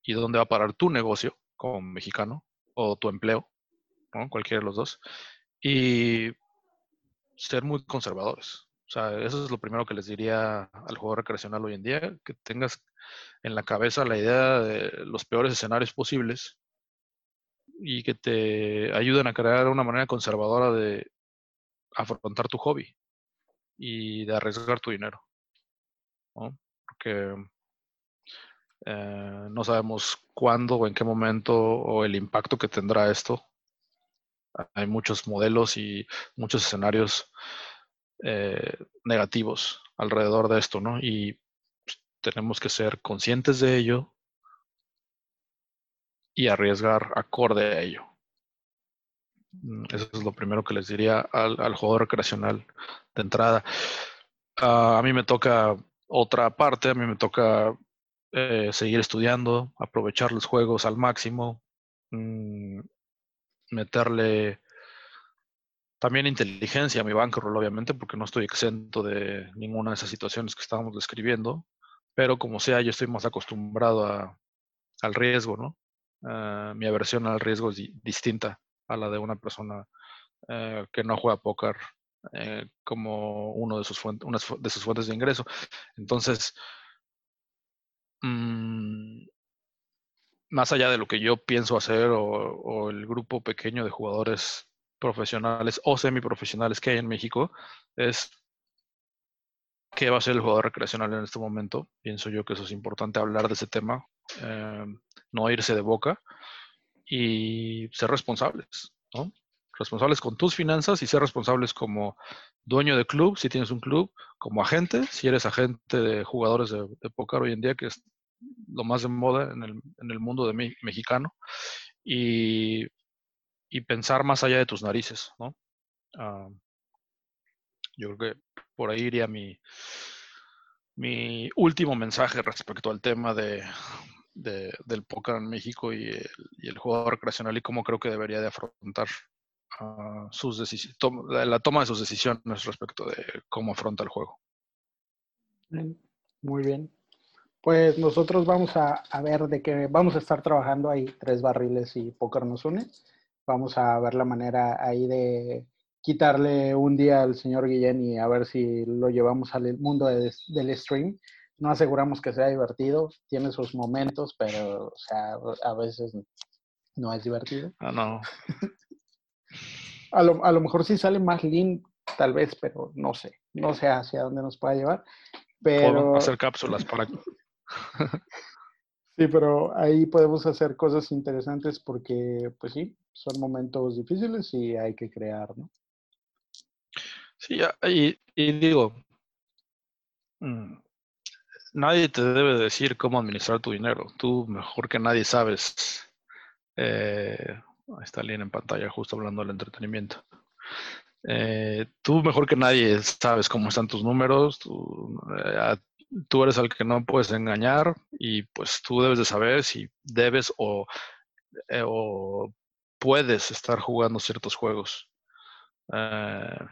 y dónde va a parar tu negocio como mexicano o tu empleo, cualquiera de los dos, y ser muy conservadores. O sea, eso es lo primero que les diría al jugador recreacional hoy en día, que tengas en la cabeza la idea de los peores escenarios posibles y que te ayuden a crear una manera conservadora de afrontar tu hobby y de arriesgar tu dinero. Porque eh, no sabemos cuándo o en qué momento o el impacto que tendrá esto hay muchos modelos y muchos escenarios eh, negativos alrededor de esto, ¿no? Y pues, tenemos que ser conscientes de ello y arriesgar acorde a ello. Mm, eso es lo primero que les diría al, jugador recreacional de entrada. Ah, a mí me toca otra parte, a mí me toca eh, seguir estudiando, aprovechar los juegos al máximo, mm, meterle también inteligencia a mi bankroll, obviamente, porque no estoy exento de ninguna de esas situaciones que estábamos describiendo, pero como sea, yo estoy más acostumbrado al riesgo, ¿no? Ah, mi aversión al riesgo es distinta a la de una persona eh, que no juega póker eh, como uno de sus fuentes, una de sus fuentes de ingreso. Entonces, mm, más allá de lo que yo pienso hacer o, el grupo pequeño de jugadores profesionales o semiprofesionales que hay en México, es qué va a ser el jugador recreacional en este momento. Pienso yo que eso es importante hablar de ese tema, eh, no irse de boca y ser responsables, ¿no? Responsables con tus finanzas y ser responsables como dueño de club, si tienes un club, como agente, si eres agente de jugadores de, póker hoy en día, que es lo más de moda en el, mundo de mexicano, y, pensar más allá de tus narices, ¿no? Ah, yo creo que por ahí iría mi, mi último mensaje respecto al tema de, del póker en México y el, jugador recreacional y cómo creo que debería de afrontar uh, sus la toma de sus decisiones respecto de cómo afronta el juego. Muy bien. Pues nosotros vamos a, a, ver de qué vamos a estar trabajando ahí, tres barriles y póker nos une. Vamos a ver la manera ahí de quitarle un día al señor Guillén y a ver si lo llevamos al mundo del stream no aseguramos que sea divertido, tiene sus momentos, pero o sea, a veces no es divertido. Ah, no. a, lo, a lo mejor sí sale más lean, tal vez, pero no sé, no sé hacia dónde nos pueda llevar. Pero... hacer cápsulas para... sí, pero ahí podemos hacer cosas interesantes porque, pues sí, son momentos difíciles y hay que crear, ¿no? Sí, y, digo, mm, nadie te debe decir cómo administrar tu dinero. Tú mejor que nadie sabes. Eh, está alguien en pantalla justo hablando del entretenimiento. Eh, tú mejor que nadie sabes cómo están tus números. Eh, tú, eres el que no puedes engañar y pues tú debes de saber si debes o, o puedes estar jugando ciertos juegos.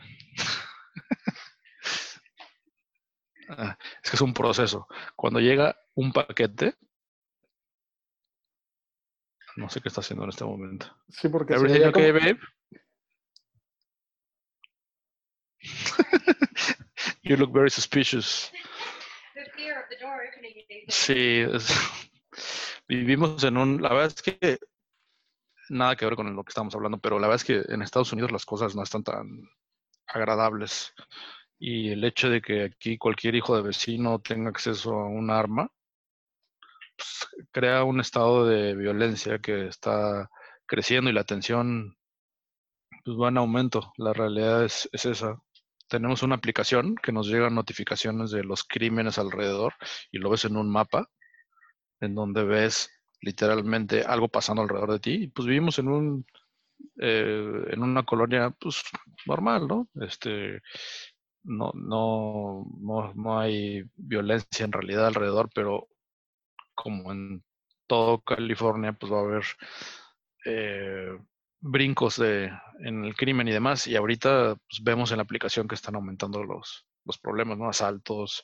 Ah, es que es un proceso. Cuando llega un paquete, no sé qué está haciendo en este momento. Sí, porque Everything okay, babe? you look very suspicious. Sí, vivimos en un, la verdad es que nada que ver con lo que estamos hablando, pero la verdad es que en Estados Unidos las cosas no están tan agradables y el hecho de que aquí cualquier hijo de vecino tenga acceso a un arma, pues, crea un estado de violencia que está creciendo y la tensión pues, va en aumento. La realidad es, es esa. Tenemos una aplicación que nos llegan notificaciones de los crímenes alrededor y lo ves en un mapa en donde ves literalmente algo pasando alrededor de ti. Y pues vivimos en un eh, en una colonia pues normal, ¿no? Este no, no, no, hay violencia en realidad alrededor, pero como en todo California, pues va a haber eh, brincos de, en el crimen y demás. Y ahorita pues, vemos en la aplicación que están aumentando los, los problemas, ¿no? Asaltos,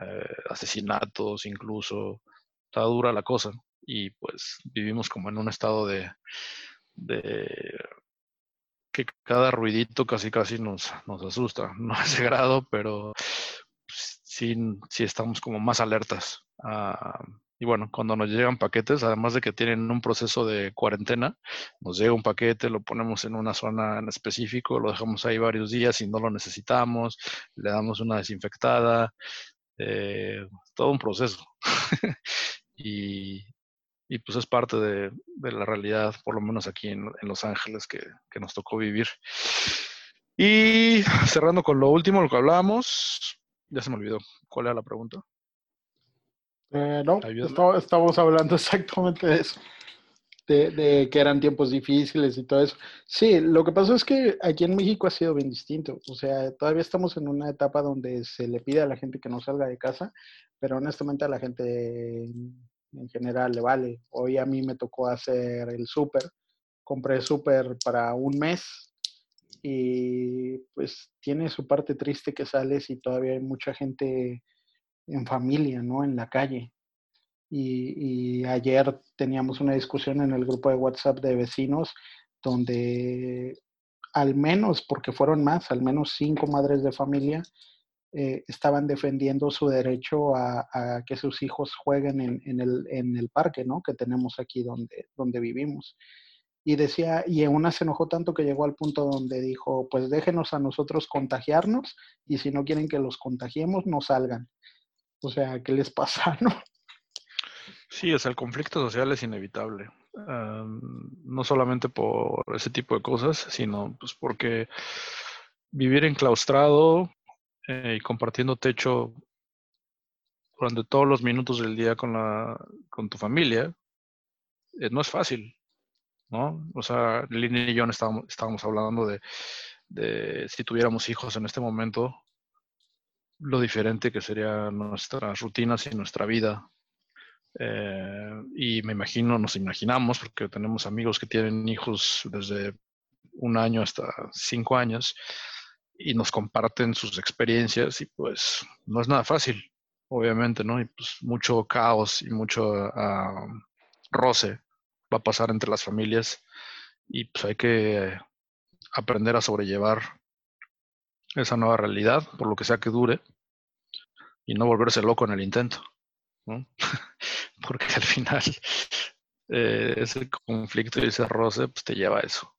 eh, asesinatos, incluso. Está dura la cosa. Y pues vivimos como en un estado de, de que cada ruidito casi casi nos, nos asusta. No a ese grado, pero sí, sí estamos como más alertas. Ah, y bueno, cuando nos llegan paquetes, además de que tienen un proceso de cuarentena, nos llega un paquete, lo ponemos en una zona en específico, lo dejamos ahí varios días y no lo necesitamos, le damos una desinfectada, eh, todo un proceso. y, y pues es parte de, la realidad, por lo menos aquí en, Los Ángeles, que, nos tocó vivir. Y cerrando con lo último, lo que hablábamos, ya se me olvidó. ¿Cuál era la pregunta? Eh, no, estamos hablando exactamente de eso de, que eran tiempos difíciles y todo eso. Sí, lo que pasó es que aquí en México ha sido bien distinto. O sea, todavía estamos en una etapa donde se le pide a la gente que no salga de casa, pero honestamente a la gente en general le vale. Hoy a mí me tocó hacer el súper. Compré súper para un mes y pues tiene su parte triste que sales y todavía hay mucha gente en familia, ¿no? En la calle. Y, ayer teníamos una discusión en el grupo de WhatsApp de vecinos donde al menos, porque fueron más, al menos cinco madres de familia eh, estaban defendiendo su derecho a, que sus hijos jueguen en, el, en, el, parque, ¿no? Que tenemos aquí donde, donde vivimos. Y decía, y una se enojó tanto que llegó al punto donde dijo, pues déjenos a nosotros contagiarnos y si no quieren que los contagiemos, no salgan. O sea, ¿qué les pasa, no? Sí, o sea, el conflicto social es inevitable. no solamente por ese tipo de cosas, sino pues porque vivir enclaustrado eh, y compartiendo techo durante todos los minutos del día con, la, con tu familia eh, no es fácil, ¿no? O sea, Lina y yo estábamos, estábamos hablando de, de si tuviéramos hijos en este momento, lo diferente que serían nuestras rutinas y nuestra vida eh, y me imagino, nos imaginamos, porque tenemos amigos que tienen hijos desde un año hasta cinco años y nos comparten sus experiencias y pues no es nada fácil, obviamente, ¿no? Y pues mucho caos y mucho ah, roce va a pasar entre las familias y pues hay que aprender a sobrellevar esa nueva realidad, por lo que sea que dure, y no volverse loco en el intento. Porque al final eh, ese conflicto y ese roce pues, te lleva a eso.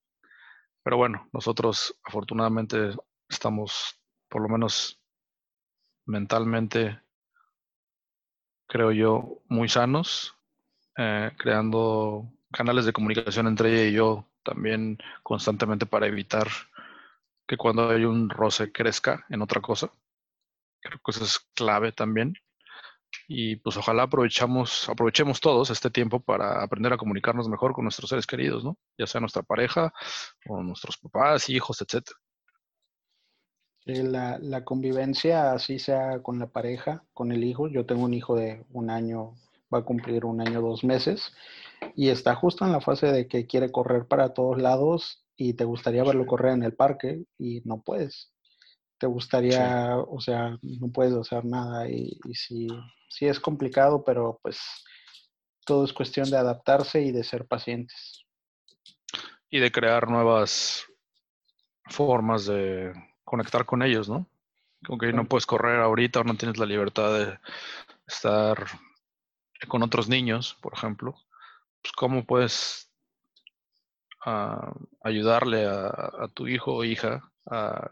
Pero bueno, nosotros afortunadamente estamos, por lo menos mentalmente, creo yo, muy sanos, eh, creando canales de comunicación entre ella y yo también constantemente para evitar que cuando hay un roce crezca en otra cosa. Creo que eso es clave también y pues ojalá aprovechamos, aprovechemos todos este tiempo para aprender a comunicarnos mejor con nuestros seres queridos, ¿no? Ya sea nuestra pareja o nuestros papás, hijos, etc. La, la convivencia, así sea con la pareja, con el hijo. Yo tengo un hijo de un año, va a cumplir un año, dos meses, y está justo en la fase de que quiere correr para todos lados y te gustaría verlo correr en el parque y no puedes te gustaría, o sea, no puedes hacer nada y, y sí, sí es complicado, pero pues todo es cuestión de adaptarse y de ser pacientes. Y de crear nuevas formas de conectar con ellos, ¿no? Como que no puedes correr ahorita o no tienes la libertad de estar con otros niños, por ejemplo. Pues cómo puedes ah, ayudarle a, a, tu hijo o hija a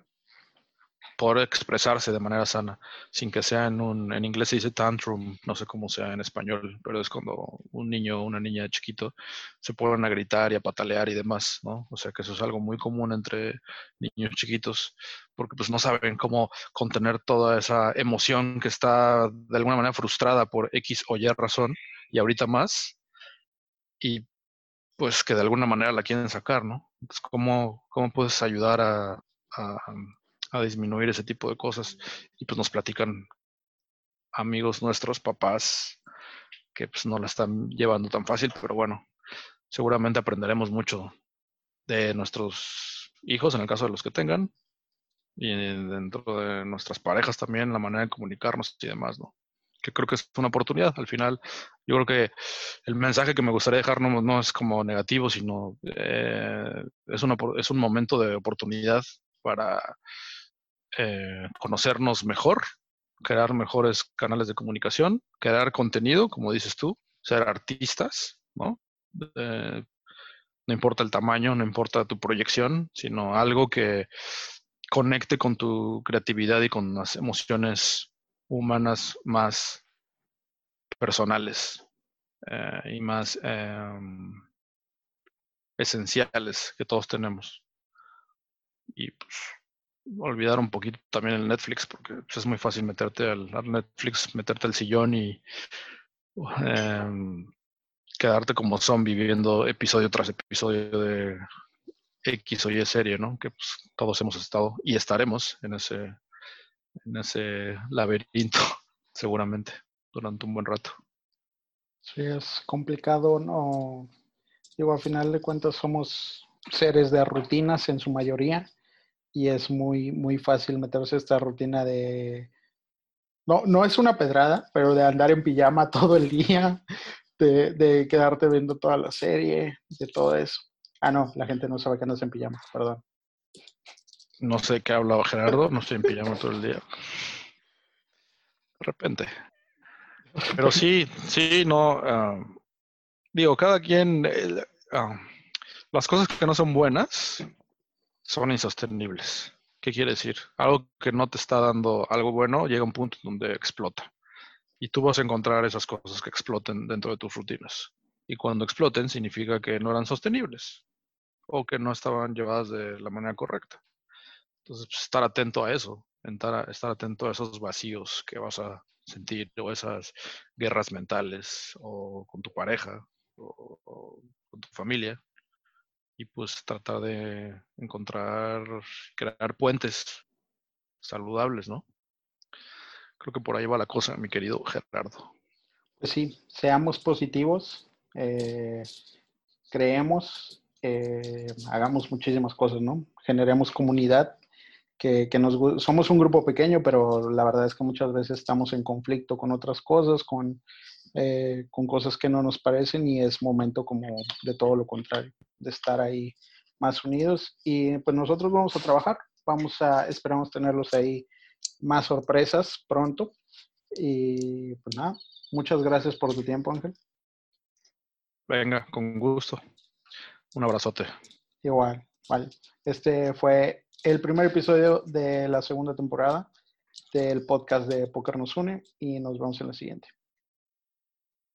poder expresarse de manera sana, sin que sea en un, en inglés se dice tantrum, no sé cómo sea en español, pero es cuando un niño o una niña chiquito se ponen a gritar y a patalear y demás, ¿no? O sea que eso es algo muy común entre niños chiquitos, porque pues no saben cómo contener toda esa emoción que está de alguna manera frustrada por X o Y razón, y ahorita más, y pues que de alguna manera la quieren sacar, ¿no? ¿cómo, cómo puedes ayudar a disminuir ese tipo de cosas. Y pues nos platican amigos nuestros, papás, que pues no la están llevando tan fácil, pero bueno, seguramente aprenderemos mucho de nuestros hijos, en el caso de los que tengan, y dentro de nuestras parejas también, la manera de comunicarnos y demás, ¿no? Que creo que es una oportunidad. Al final, yo creo que el mensaje que me gustaría dejar no, no es como negativo, sino eh, es, una, es un momento de oportunidad para eh, conocernos mejor, crear mejores canales de comunicación, crear contenido, como dices tú, ser artistas, ¿no? Eh, no importa el tamaño, no importa tu proyección, sino algo que conecte con tu creatividad y con las emociones humanas más personales. eh, y más em, esenciales que todos tenemos. Y pues, olvidar un poquito también el Netflix, porque pues, es muy fácil meterte al, Netflix, meterte al sillón y em, quedarte como zombie viviendo episodio tras episodio de X o Y serie, ¿no? Que pues, todos hemos estado y estaremos en ese, en ese laberinto, seguramente, durante un buen rato. Sí, es complicado, ¿no? Digo, al final de cuentas somos seres de rutinas en su mayoría y es muy, muy fácil meterse esta rutina de, no, no es una pedrada, pero de andar en pijama todo el día, de, de quedarte viendo toda la serie, de todo eso. Ah, no, la gente no sabe que andas en pijama, perdón. No sé qué hablaba Gerardo, no estoy en pijama todo el día. De repente. Pero sí, sí, no. Ah, digo, cada quien. Ah, las cosas que no son buenas son insostenibles. ¿Qué quiere decir? Algo que no te está dando algo bueno llega a un punto donde explota. Y tú vas a encontrar esas cosas que exploten dentro de tus rutinas. Y cuando exploten significa que no eran sostenibles o que no estaban llevadas de la manera correcta. Entonces, pues, estar atento a eso, estar, estar atento a esos vacíos que vas a sentir o esas guerras mentales o con tu pareja o con tu familia y pues tratar de encontrar, crear puentes saludables, ¿no? Creo que por ahí va la cosa, mi querido Gerardo. Pues sí, seamos positivos, eh, creemos, eh, hagamos muchísimas cosas, ¿no? Generemos comunidad, que, que, nos somos un grupo pequeño, pero la verdad es que muchas veces estamos en conflicto con otras cosas, con eh, con cosas que no nos parecen y es momento como de todo lo contrario, de estar ahí más unidos y pues nosotros vamos a trabajar, vamos a, esperamos tenerlos ahí más sorpresas pronto y pues nada, muchas gracias por tu tiempo Ángel. Venga, con gusto. Un abrazote. Igual, vale. Este fue el primer episodio de la segunda temporada del podcast de Poker nos une y nos vemos en la siguiente.